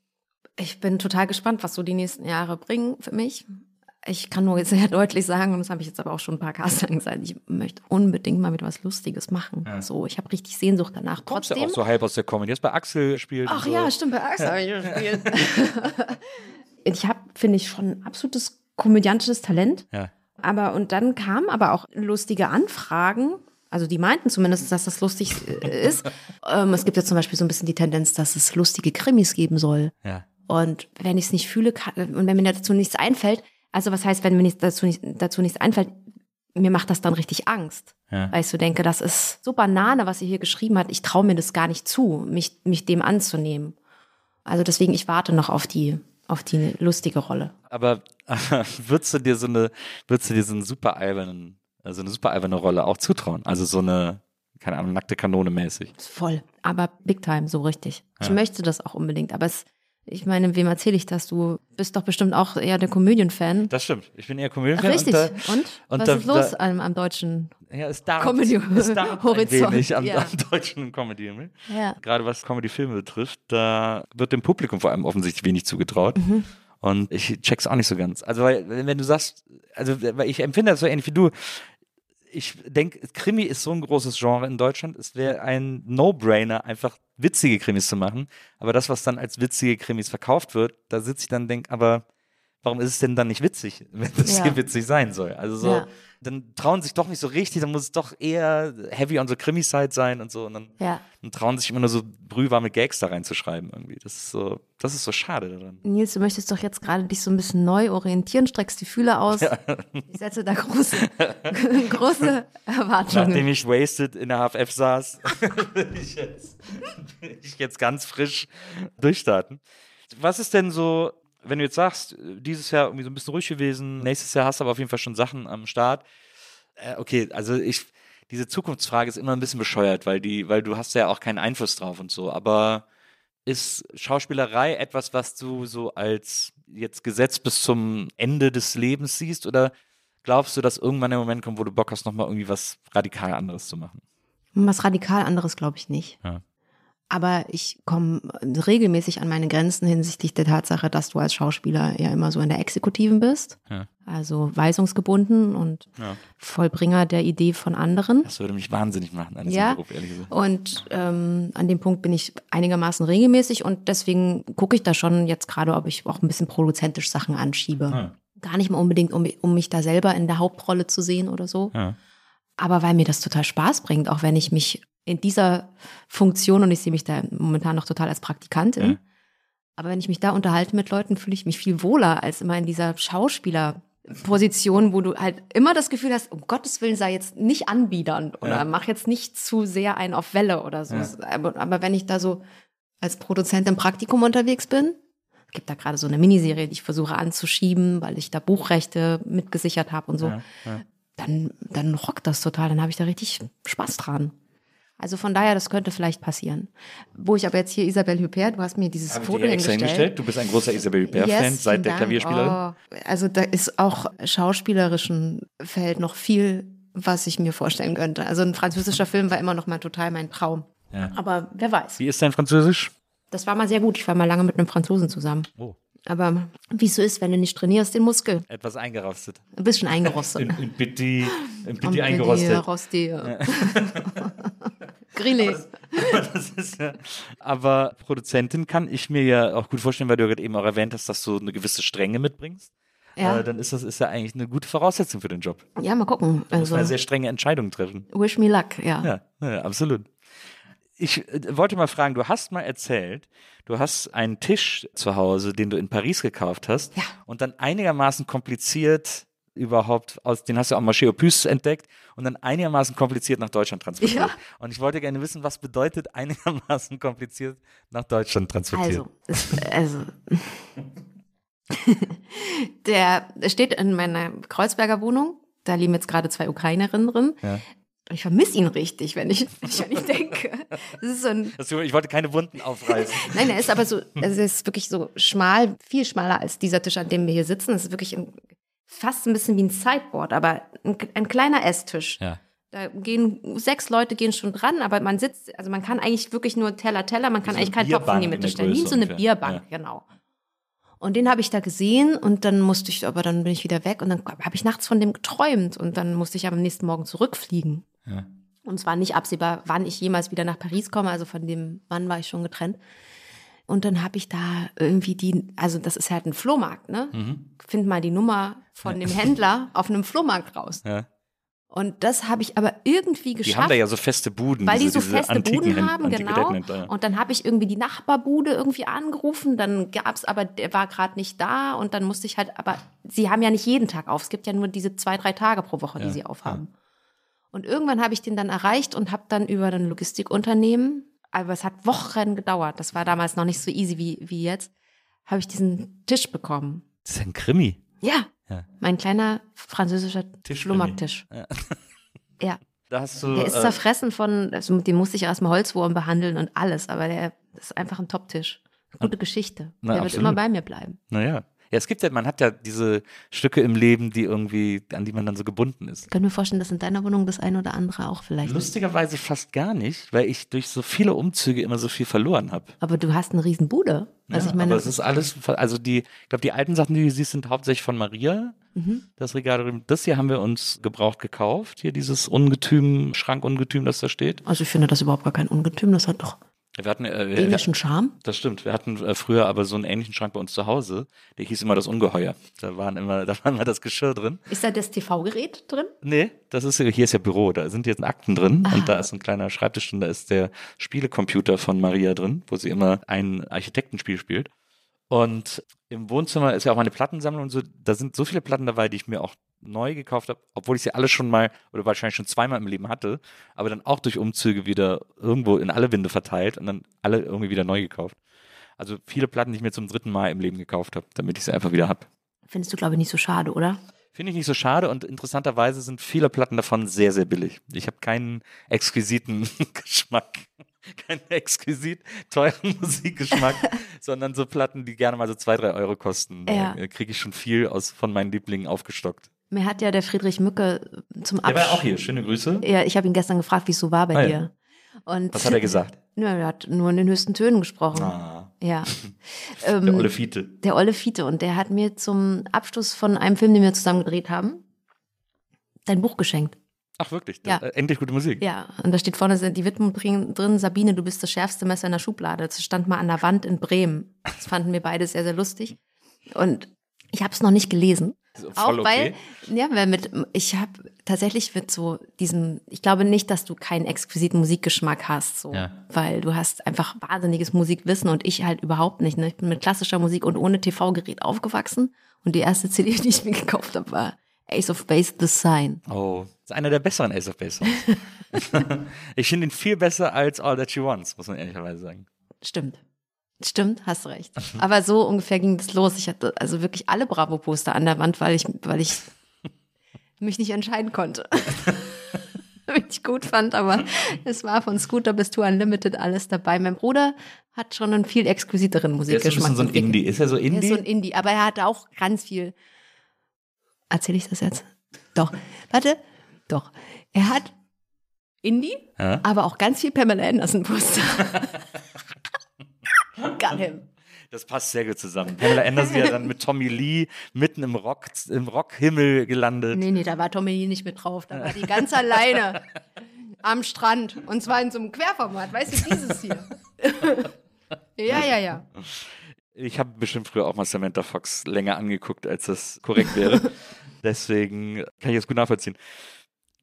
Ich bin total gespannt, was so die nächsten Jahre bringen für mich. Ich kann nur sehr deutlich sagen, und das habe ich jetzt aber auch schon ein paar Casts gesagt, ich möchte unbedingt mal wieder was Lustiges machen. So, ich habe richtig Sehnsucht danach. Kommst ja Trotzdem. auch so halb aus der Comedy. Jetzt bei Axel gespielt. und Ach so. ja, stimmt, bei Axel habe ich gespielt. ich habe, finde ich, schon ein absolutes komödiantisches Talent. Ja. Aber und dann kamen aber auch lustige Anfragen. Also die meinten zumindest, dass das lustig äh, ist. ähm, es gibt ja zum Beispiel so ein bisschen die Tendenz, dass es lustige Krimis geben soll. Ja. Und wenn ich es nicht fühle kann, und wenn mir dazu nichts einfällt, also was heißt, wenn mir dazu, nicht, dazu nichts einfällt, mir macht das dann richtig Angst. Ja. Weil ich so denke, das ist so Banane, was sie hier geschrieben hat. Ich traue mir das gar nicht zu, mich, mich dem anzunehmen. Also deswegen, ich warte noch auf die, auf die lustige Rolle. Aber würdest du dir so eine, würdest du dir so einen super albernen also eine super alberne Rolle auch zutrauen. Also so eine, keine Ahnung, nackte Kanone mäßig. Voll. Aber big time, so richtig. Ich Ja. möchte das auch unbedingt. Aber es, ich meine, wem erzähle ich das? Du bist doch bestimmt auch eher der Comedian-Fan. Das stimmt. Ich bin eher Ach, Comedian. richtig. Und, Und? und Was da- ist los da- am, am deutschen? ja, es darf, Comedy- es darf ein Horizont, wenig am, ja. am deutschen Comedy. Ja. Gerade was Comedy-Filme betrifft, da wird dem Publikum vor allem offensichtlich wenig zugetraut. Mhm. Und ich check's auch nicht so ganz. Also, weil, wenn du sagst, also, weil ich empfinde das so ähnlich wie du. Ich denke, Krimi ist so ein großes Genre in Deutschland. Es wäre ein No-Brainer, einfach witzige Krimis zu machen. Aber das, was dann als witzige Krimis verkauft wird, da sitze ich dann und denke, aber warum ist es denn dann nicht witzig, wenn das Ja. hier witzig sein soll? Also so, Ja. dann trauen sich doch nicht so richtig, dann muss es doch eher heavy on the Krimi-Side sein und so. Und dann, Ja. dann trauen sich immer nur so brühwarme Gags da reinzuschreiben irgendwie. Das ist so, das ist so schade daran. Nils, du möchtest doch jetzt gerade dich so ein bisschen neu orientieren, streckst die Fühler aus. Ich setze da große, große Erwartungen. Nachdem ich wasted in der HFF saß, will ich jetzt, will ich jetzt ganz frisch durchstarten. Was ist denn so, wenn du jetzt sagst, dieses Jahr irgendwie so ein bisschen ruhig gewesen, nächstes Jahr hast du aber auf jeden Fall schon Sachen am Start. Äh, okay, also ich, diese Zukunftsfrage ist immer ein bisschen bescheuert, weil die, weil du hast ja auch keinen Einfluss drauf und so, aber ist Schauspielerei etwas, was du so als jetzt Gesetz bis zum Ende des Lebens siehst oder glaubst du, dass irgendwann der Moment kommt, wo du Bock hast, nochmal irgendwie was radikal anderes zu machen? Was radikal anderes glaube ich nicht. Ja. Aber ich komme regelmäßig an meine Grenzen hinsichtlich der Tatsache, dass du als Schauspieler ja immer so in der Exekutiven bist. Ja. Also weisungsgebunden und Ja. Vollbringer der Idee von anderen. Das würde mich wahnsinnig machen an diesem Ja. Beruf, ehrlich gesagt. Und ähm, an dem Punkt bin ich einigermaßen regelmäßig und deswegen gucke ich da schon jetzt gerade, ob ich auch ein bisschen produzentisch Sachen anschiebe. Ja. Gar nicht mal unbedingt, um, um mich da selber in der Hauptrolle zu sehen oder so. Ja. Aber weil mir das total Spaß bringt, auch wenn ich mich in dieser Funktion und ich sehe mich da momentan noch total als Praktikantin, Ja. aber wenn ich mich da unterhalte mit Leuten, fühle ich mich viel wohler als immer in dieser Schauspielerposition, wo du halt immer das Gefühl hast, um Gottes Willen sei jetzt nicht anbiedernd oder Ja. mach jetzt nicht zu sehr einen auf Welle oder so. Ja. Aber, aber wenn ich da so als Produzent im Praktikum unterwegs bin, es gibt da gerade so eine Miniserie, die ich versuche anzuschieben, weil ich da Buchrechte mitgesichert habe und so Ja. Ja. Dann, dann rockt das total. Dann habe ich da richtig Spaß dran. Also von daher, das könnte vielleicht passieren. Wo ich aber jetzt hier Isabelle Huppert, du hast mir dieses ich Foto dir extra hingestellt. hingestellt? Du bist ein großer Isabelle Huppert-Fan Yes, seit der Dank. Klavierspielerin. Oh, also da ist auch schauspielerischen Feld noch viel, was ich mir vorstellen könnte. Also ein französischer Film war immer noch mal total mein Traum. Ja. Aber wer weiß. Wie ist dein Französisch? Das war mal sehr gut. Ich war mal lange mit einem Franzosen zusammen. Oh. Aber wie es so ist, wenn du nicht trainierst, den Muskel. Etwas eingerostet. Ein bisschen eingerostet. In, in Bitti, in Und Bitti eingerostet. Rosti. Grille. das ist ja, aber Produzentin kann ich mir ja auch gut vorstellen, weil du gerade eben auch erwähnt hast, dass du eine gewisse Strenge mitbringst. Ja. Äh, dann ist das ist ja eigentlich eine gute Voraussetzung für den Job. Ja, mal gucken. Du musst Also, mal sehr strenge Entscheidungen treffen. wish me luck, ja. Ja, ja absolut. Ich äh, wollte mal fragen, du hast mal erzählt, du hast einen Tisch zu Hause, den du in Paris gekauft hast Ja. und dann einigermaßen kompliziert überhaupt aus, den hast du auch aux Puces entdeckt und dann einigermaßen kompliziert nach Deutschland transportiert. Ja. Und ich wollte gerne wissen, was bedeutet einigermaßen kompliziert nach Deutschland transportiert? Also, also der steht in meiner Kreuzberger Wohnung. Da leben jetzt gerade zwei Ukrainerinnen drin. Ja. Ich vermisse ihn richtig, wenn ich, wenn ich an ihn denke. Das ist so ein, Das- Ich wollte keine Wunden aufreißen. nein, er ist aber so, es ist wirklich so schmal, viel schmaler als dieser Tisch, an dem wir hier sitzen. Es ist wirklich ein, fast ein bisschen wie ein Sideboard, aber ein, ein kleiner Esstisch. Ja. Da gehen sechs Leute gehen schon dran, aber man sitzt, also man kann eigentlich wirklich nur Teller, Teller, man kann so eigentlich eine keinen Topf in die Mitte stellen. Wie so eine. Bierbank, genau. Und den habe ich da gesehen und dann musste ich, aber dann bin ich wieder weg und dann habe ich nachts von dem geträumt und dann musste ich aber am nächsten Morgen zurückfliegen. Ja. Und es war nicht absehbar, wann ich jemals wieder nach Paris komme, also von dem Mann war ich schon getrennt. Und dann habe ich da irgendwie die, also das ist halt ein Flohmarkt, ne? Mhm. Find mal die Nummer von dem Händler auf einem Flohmarkt raus. Ja. Und das habe ich aber irgendwie Die geschafft. haben da ja so feste Buden. Weil die diese, so diese feste Buden haben, genau. Ja. Und dann habe ich irgendwie die Nachbarbude irgendwie angerufen, dann gab's aber, der war gerade nicht da und dann musste ich halt, aber sie haben ja nicht jeden Tag auf. Es gibt ja nur diese zwei, drei Tage pro Woche, die Ja, sie aufhaben. Und irgendwann habe ich den dann erreicht und habe dann über ein Logistikunternehmen, aber es hat Wochen gedauert, das war damals noch nicht so easy wie, wie jetzt, habe ich diesen Tisch bekommen. Das ist ein Krimi. Ja, Ja. Mein kleiner französischer Tisch- Flohmarkttisch. Ja. Ja. Da hast du. Der ist äh, zerfressen von, also den musste ich erstmal Holzwurm behandeln und alles, aber der ist einfach ein Top-Tisch. Gute Geschichte. Na, der wird absolut. immer bei mir bleiben. Naja. Ja, es gibt ja, man hat ja diese Stücke im Leben, die irgendwie, an die man dann so gebunden ist. Ich könnte mir vorstellen, dass in deiner Wohnung das eine oder andere auch vielleicht ist. Lustigerweise fast gar nicht, weil ich durch so viele Umzüge immer so viel verloren habe. Aber du hast eine riesen Bude. Also ich meine, aber es ist alles, also die, ich glaube, die alten Sachen, die du siehst, sind hauptsächlich von Maria. Mhm. Das Regal. Das hier haben wir uns gebraucht gekauft. Hier dieses Ungetüm, Schrankungetüm, das da steht. also ich finde das überhaupt gar kein Ungetüm, das hat doch Wir hatten, äh, ähnlichen Charme. das stimmt. Wir hatten äh, früher aber so einen ähnlichen Schrank bei uns zu Hause. Der hieß immer das Ungeheuer. Da waren immer, da war immer das Geschirr drin. Ist da das TV-Gerät drin? Nee, das ist hier ist ja Büro, da sind jetzt Akten drin und da ist ein kleiner Schreibtisch drin, da ist der Spielecomputer von Maria drin, wo sie immer ein Architektenspiel spielt. Und im Wohnzimmer ist ja auch meine Plattensammlung und so, da sind so viele Platten dabei, die ich mir auch neu gekauft habe, obwohl ich sie alle schon mal oder wahrscheinlich schon zweimal im Leben hatte, aber dann auch durch Umzüge wieder irgendwo in alle Wände verteilt und dann alle irgendwie wieder neu gekauft. Also viele Platten, die ich mir zum dritten Mal im Leben gekauft habe, damit ich sie einfach wieder habe. Findest du, glaube ich, nicht so schade, oder? Finde ich nicht so schade und interessanterweise sind viele Platten davon sehr, sehr billig. Ich habe keinen exquisiten Geschmack, keinen exquisit teuren Musikgeschmack, sondern so Platten, die gerne mal so zwei, drei Euro kosten. Ja. Da kriege ich schon viel aus, von meinen Lieblingen aufgestockt. Mir hat ja der Friedrich Mücke zum Der war Abschluss. auch hier. Schöne Grüße. Ja, ich habe ihn gestern gefragt, wie es so war bei Ah, ja. dir. Und Was hat er gesagt? Ja, er hat nur in den höchsten Tönen gesprochen. Ah, Ja. der Ähm, Olle Fiete. der Olle Fiete. Und der hat mir zum Abschluss von einem Film, den wir zusammen gedreht haben, dein Buch geschenkt. Ach wirklich? Ja. Äh, Endlich gute Musik. Ja, und da steht vorne sind die Widmung drin, Sabine, du bist das schärfste Messer in der Schublade. Das stand mal an der Wand in Bremen. Das fanden wir beide sehr, sehr lustig. Und ich habe es noch nicht gelesen. Voll Auch okay. weil, ja, weil mit, ich habe tatsächlich mit so diesem, ich glaube nicht, dass du keinen exquisiten Musikgeschmack hast, so, Ja. weil du hast einfach wahnsinniges Musikwissen und ich halt überhaupt nicht. Ne? Ich bin mit klassischer Musik und ohne TV-Gerät aufgewachsen und die erste CD, die ich mir gekauft habe, war Ace of Base, The Sign. Oh, ist einer der besseren Ace of Base Songs. ich finde ihn viel besser als All That She Wants, muss man ehrlicherweise sagen. Stimmt. Stimmt, hast recht. Aber so ungefähr ging das los. Ich hatte also wirklich alle Bravo-Poster an der Wand, weil ich, weil ich mich nicht entscheiden konnte. Weil ich gut fand, aber es war von Scooter bis to Unlimited alles dabei. Mein Bruder hat schon einen viel exquisiteren Der ist so ein Musikgeschmack. Indie. Ist er so Er Indie? ist so ein Indie, aber er hatte auch ganz viel. Erzähle ich das jetzt? Doch. Warte. Doch. Er hat Indie, Ja? aber auch ganz viel Pamela Anderson-Poster. Geil. Das passt sehr gut zusammen. Pamela Anderson ja dann mit Tommy Lee mitten im Rock, im Rockhimmel gelandet. Nee, nee, da war Tommy Lee nicht mit drauf. Da war die ganz alleine am Strand. Und zwar in so einem Querformat. Weißt du, dieses hier. ja, ja, ja. Ich habe bestimmt früher auch mal Samantha Fox länger angeguckt, als das korrekt wäre. Deswegen kann ich das gut nachvollziehen.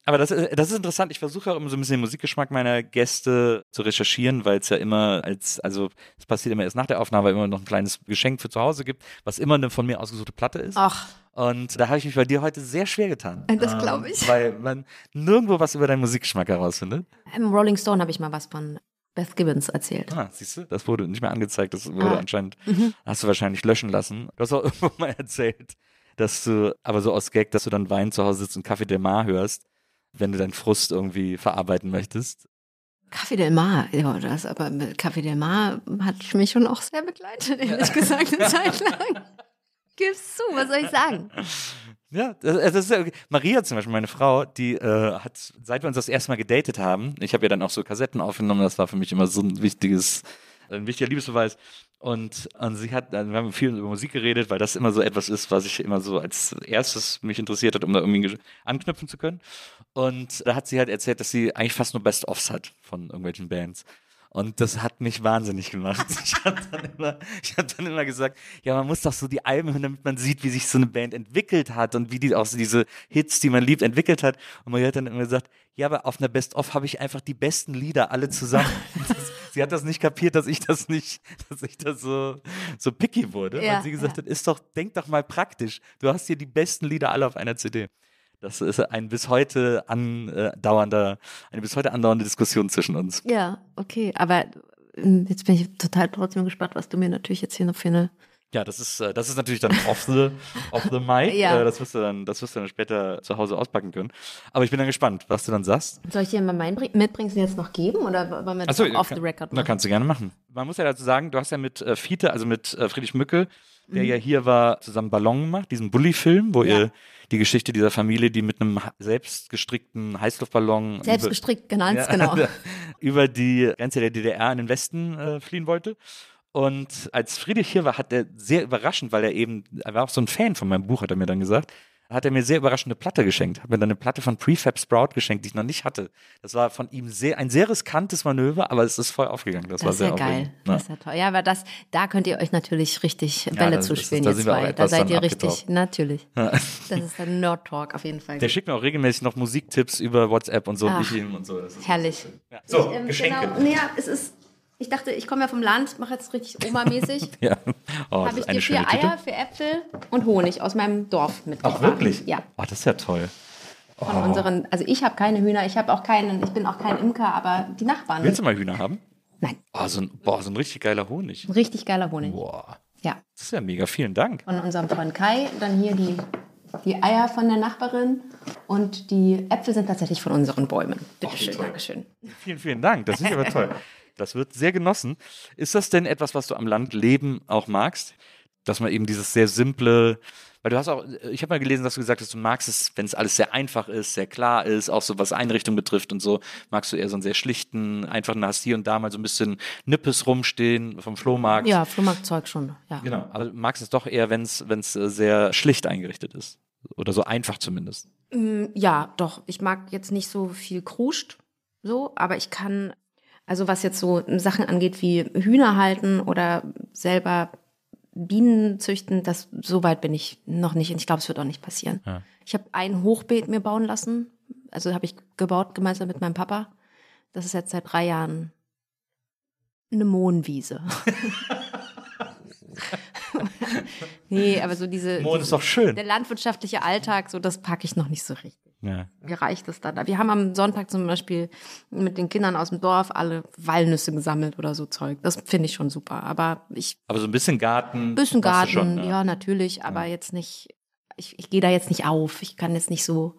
Aber das, ist- das ist interessant. Ich versuche auch immer so ein bisschen den Musikgeschmack meiner Gäste zu recherchieren, weil es ja immer als, also es passiert immer erst nach der Aufnahme, weil immer noch ein kleines Geschenk für zu Hause gibt, was immer eine von mir ausgesuchte Platte ist. Ach, Und da habe ich mich bei dir heute sehr schwer getan. Das glaub ich. Weil man nirgendwo was über deinen Musikgeschmack herausfindet. im Rolling Stone habe ich mal was von Beth Gibbons erzählt. Ah, siehst du, das wurde nicht mehr angezeigt, das wurde Ah. anscheinend, hast du wahrscheinlich löschen lassen. Du hast auch irgendwo mal erzählt, dass du, aber so aus Gag, dass du dann Wein zu Hause sitzt und Kaffee Del Mar hörst, wenn du deinen Frust irgendwie verarbeiten möchtest. Café Del Mar, ja, das aber Café Del Mar hat mich schon auch sehr begleitet, ehrlich gesagt, eine Zeit lang. Gib's zu, was soll ich sagen? Ja, das, das ist ja okay. Maria zum Beispiel, meine Frau, die äh, hat, seit wir uns das erste Mal gedatet haben, ich habe ja dann auch so Kassetten aufgenommen, das war für mich immer so ein wichtiges, ein wichtiger Liebesbeweis. Und, und sie hat, wir haben viel über Musik geredet, weil das immer so etwas ist, was ich immer so als erstes mich interessiert hat, um da irgendwie anknüpfen zu können. Und da hat sie halt erzählt, dass sie eigentlich fast nur Best-ofs hat von irgendwelchen Bands. Und das hat mich wahnsinnig gemacht. Ich habe dann, hab dann immer gesagt, ja, man muss doch so die Alben hören, damit man sieht, wie sich so eine Band entwickelt hat und wie die auch so diese Hits, die man liebt, entwickelt hat. Und man hat dann immer gesagt, ja, aber auf einer Best-of habe ich einfach die besten Lieder alle zusammen. Sie hat das nicht kapiert, dass ich das nicht, dass ich das so, so picky wurde. Ja, weil sie gesagt ja. hat, ist doch, denk doch mal praktisch. Du hast hier die besten Lieder alle auf einer CD. Das ist ein bis heute andauernder, eine bis heute andauernde Diskussion zwischen uns. Ja, okay, aber ähm, jetzt bin ich total trotzdem gespannt, was du mir natürlich jetzt hier noch für eine Ja, das ist, äh, das ist natürlich dann off the, off the mic. Ja. Äh, Das wirst du dann, das wirst du dann später zu Hause auspacken können. Aber ich bin dann gespannt, was du dann sagst. Soll ich dir mal mein Bring- Mitbringsel jetzt noch geben oder wollen wir das auch off kann- the record Na, machen? kannst du gerne machen. Man muss ja dazu sagen, du hast ja mit äh, Fiete, also mit äh, Friedrich Mücke, der Mhm. ja hier war, zusammen Ballon gemacht, diesen Bully-Film, wo Ja. ihr die Geschichte dieser Familie, die mit einem ha- selbst gestrickten Heißluftballon Selbst über- gestrickt, genau, Ja, genau. über die Grenze der DDR in den Westen äh, fliehen wollte. Und als Friedrich hier war, hat er sehr überraschend, weil er eben, er war auch so ein Fan von meinem Buch, hat er mir dann gesagt, hat er mir sehr überraschend eine Platte geschenkt. Hat mir dann eine Platte von Prefab Sprout geschenkt, die ich noch nicht hatte. Das war von ihm sehr, ein sehr riskantes Manöver, aber es ist voll aufgegangen. Das, war Das ist sehr ja geil. aufregend. Das ist ja toll. Ja, aber das, da könnt ihr euch natürlich richtig Ja, Bälle das- zuspielen, das- ihr zwei. Da seid ihr richtig, abgetaucht. natürlich. Das ist dann Nerd Talk auf jeden Fall. Der schickt mir auch regelmäßig noch Musiktipps über WhatsApp und so, und Ach. ich ihm und so. Das ist Herrlich. Ja. So, Ähm, Geschenke. Genau, naja, es ist, ich dachte, ich komme ja vom Land, mache jetzt richtig Oma-mäßig. Ja. Oh, Habe ist ich dir vier Tüte. Eier für Äpfel und Honig aus meinem Dorf mitgebracht. Ach, wirklich? Ja. Oh, das ist ja toll. Von unseren, also ich habe keine Hühner, ich habe auch keinen, ich bin auch kein Imker, aber die Nachbarn. Willst du mal Hühner haben? Nein, Oh, so ein, boah, so ein richtig geiler Honig. ein richtig geiler Honig. Boah, Ja. das ist ja mega. Vielen Dank. Von unserem Freund Kai, dann hier die, die Eier von der Nachbarin und die Äpfel sind tatsächlich von unseren Bäumen. Bitte schön, Dankeschön. Vielen, vielen Dank. Das ist aber toll. Das wird sehr genossen. Ist das denn etwas, was du am Land leben auch magst? Dass man eben dieses sehr simple, weil du hast auch, ich habe mal gelesen, dass du gesagt hast, du magst es, wenn es alles sehr einfach ist, sehr klar ist, auch so was Einrichtung betrifft und so, magst du eher so einen sehr schlichten, einfachen, hast hier und da mal so ein bisschen Nippes rumstehen vom Flohmarkt. Ja, Flohmarktzeug schon, ja. Genau, aber du magst es doch eher, wenn es äh, sehr schlicht eingerichtet ist. Oder so einfach zumindest. Ja, doch. Ich mag jetzt nicht so viel Kruscht, so, aber ich kann, also was jetzt so Sachen angeht wie Hühner halten oder selber Bienen züchten, das so weit bin ich noch nicht. Und ich glaube, es wird auch nicht passieren. Ja. Ich habe ein Hochbeet mir bauen lassen. Also habe ich gebaut gemeinsam mit meinem Papa. Das ist jetzt seit drei Jahren eine Mohnwiese. nee, aber so diese. Mohn diese- ist doch schön. Der landwirtschaftliche Alltag, so das packe ich noch nicht so richtig. Ja. Mir reicht es dann. Wir haben am Sonntag zum Beispiel mit den Kindern aus dem Dorf alle Walnüsse gesammelt oder so Zeug. Das finde ich schon super. Aber ich, Aber so ein bisschen Garten. bisschen machst Garten, schon, ja. natürlich, aber jetzt nicht, ich, ich gehe da jetzt nicht auf. Ich kann jetzt nicht so,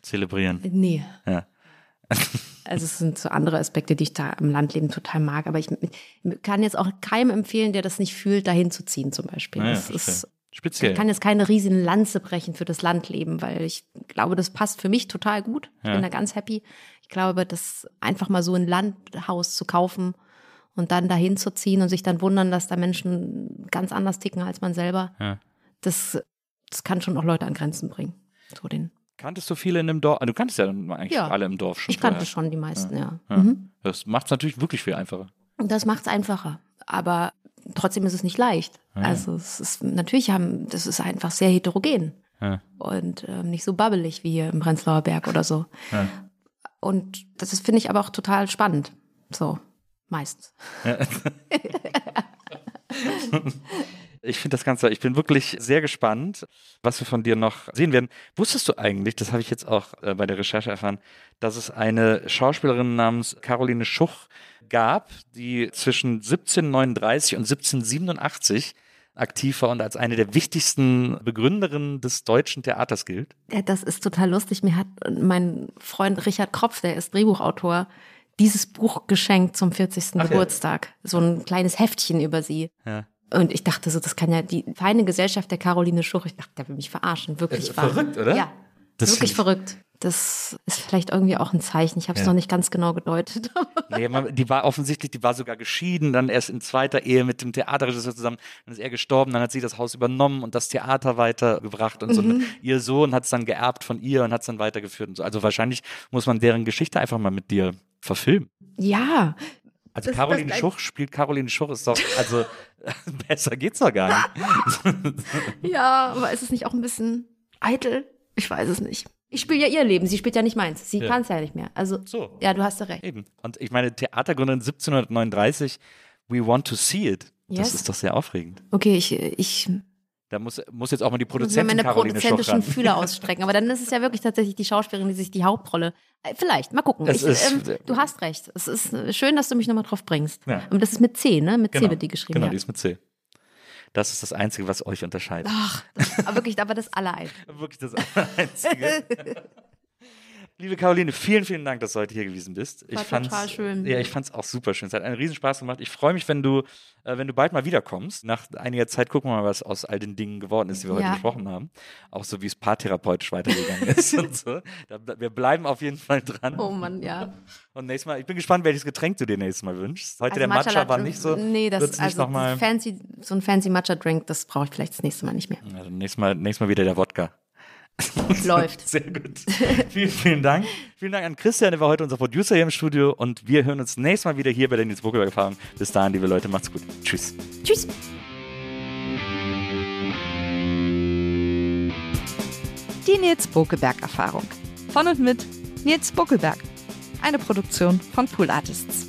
Zelebrieren. nee. Ja. Also es sind so andere Aspekte, die ich da im Landleben total mag. Aber ich kann jetzt auch keinem empfehlen, der das nicht fühlt, dahin zu ziehen zum Beispiel. Naja, das verstehe. ist, Speziell. Ich kann jetzt keine riesen Lanze brechen für das Landleben, weil ich glaube, das passt für mich total gut. Ich Ja. bin da ganz happy. Ich glaube, das einfach mal so ein Landhaus zu kaufen und dann dahin zu ziehen und sich dann wundern, dass da Menschen ganz anders ticken als man selber, Ja. das, das kann schon auch Leute an Grenzen bringen. So den. Kanntest du viele in dem Dorf? Ah, Du kanntest ja eigentlich Ja. alle im Dorf schon. Ich kannte vorher. schon die meisten, ja. Ja. Mhm. Das macht es natürlich wirklich viel einfacher. Und das macht es einfacher. Aber trotzdem ist es nicht leicht. Ja. Also es ist natürlich haben, das ist einfach sehr heterogen. Ja. und ähm, nicht so babbelig wie hier im Prenzlauer Berg oder so. Ja. Und das finde ich aber auch total spannend. So, meistens. Ich finde das Ganze, ich bin wirklich sehr gespannt, was wir von dir noch sehen werden. Wusstest du eigentlich, das habe ich jetzt auch äh, bei der Recherche erfahren, dass es eine Schauspielerin namens Caroline Schuch gab, die zwischen 1739 und 1787 aktiv war und als eine der wichtigsten Begründerinnen des deutschen Theaters gilt. Ja, das ist total lustig. Mir hat mein Freund Richard Kropf, der ist Drehbuchautor, dieses Buch geschenkt zum 40. Ach ja. Geburtstag. So ein kleines Heftchen über sie. Ja. Und ich dachte so, das kann ja die feine Gesellschaft der Caroline Schuch, ich dachte, der will mich verarschen. Wirklich Äh, wahr. verrückt, oder? Ja, Das wirklich verrückt. Das ist vielleicht irgendwie auch ein Zeichen. Ich habe es Ja. noch nicht ganz genau gedeutet. Nee, man- die war offensichtlich, die war sogar geschieden, dann erst in zweiter Ehe mit dem Theaterregisseur zusammen, dann ist er gestorben, dann hat sie das Haus übernommen und das Theater weitergebracht und so. Mhm. Und ihr Sohn hat es dann geerbt von ihr und hat es dann weitergeführt und so. Also wahrscheinlich muss man deren Geschichte einfach mal mit dir verfilmen. ja, Also Das- Caroline das- Schuch spielt Caroline Schuch, ist doch, also besser geht's doch gar nicht. Ja, aber ist es nicht auch ein bisschen eitel? Ich weiß es nicht. Ich spiele ja ihr Leben, sie spielt ja nicht meins. Sie Ja. kann es ja nicht mehr. Also, So. ja, du hast ja recht. Eben. Und ich meine, Theatergründerin 1739, we want to see it. Das Yes. ist doch sehr aufregend. Okay, ich, ich Da muss, muss jetzt auch mal die Produzentin meine Caroline produzentischen ran. Fühler ausstrecken. Aber dann ist es ja wirklich tatsächlich die Schauspielerin, die sich die Hauptrolle. Äh, Vielleicht, mal gucken. Ich, ist- ähm, du hast recht. Es ist äh, schön, dass du mich nochmal drauf bringst. Ja. Und das ist mit C, ne? Mit C Genau. wird die geschrieben. Genau, ja. die ist mit C. Das ist das Einzige, was euch unterscheidet. Ach, das, aber wirklich, aber das allein. Wirklich das Einzige. Liebe Caroline, vielen, vielen Dank, dass du heute hier gewesen bist. War total schön. Ja, ich fand es auch super schön. Es hat einen Riesenspaß gemacht. Ich freue mich, wenn du, äh, wenn du bald mal wiederkommst. Nach einiger Zeit gucken wir mal, was aus all den Dingen geworden ist, die wir Ja. heute besprochen haben. Auch so, wie es paartherapeutisch weitergegangen ist und so. Da, wir bleiben auf jeden Fall dran. Oh Mann, ja. Und nächstes Mal, ich bin gespannt, welches Getränk du dir nächstes Mal wünschst. Heute der Also Matcha war nicht so. Nee, das nicht also fancy, so ein fancy Matcha-Drink, das brauche ich vielleicht das nächste Mal nicht mehr. also nächstes Mal, nächstes Mal wieder der Wodka. Läuft. Sehr gut. vielen, vielen Dank. Vielen Dank an Christian, der war heute unser Producer hier im Studio. Und wir hören uns nächstes Mal wieder hier bei der Nils Buckelberg Erfahrung. Bis dahin, liebe Leute, macht's gut. Tschüss. Tschüss. Die Nils Bokelberg Erfahrung. Von und mit Nils Bokelberg. Eine Produktion von Pool Artists.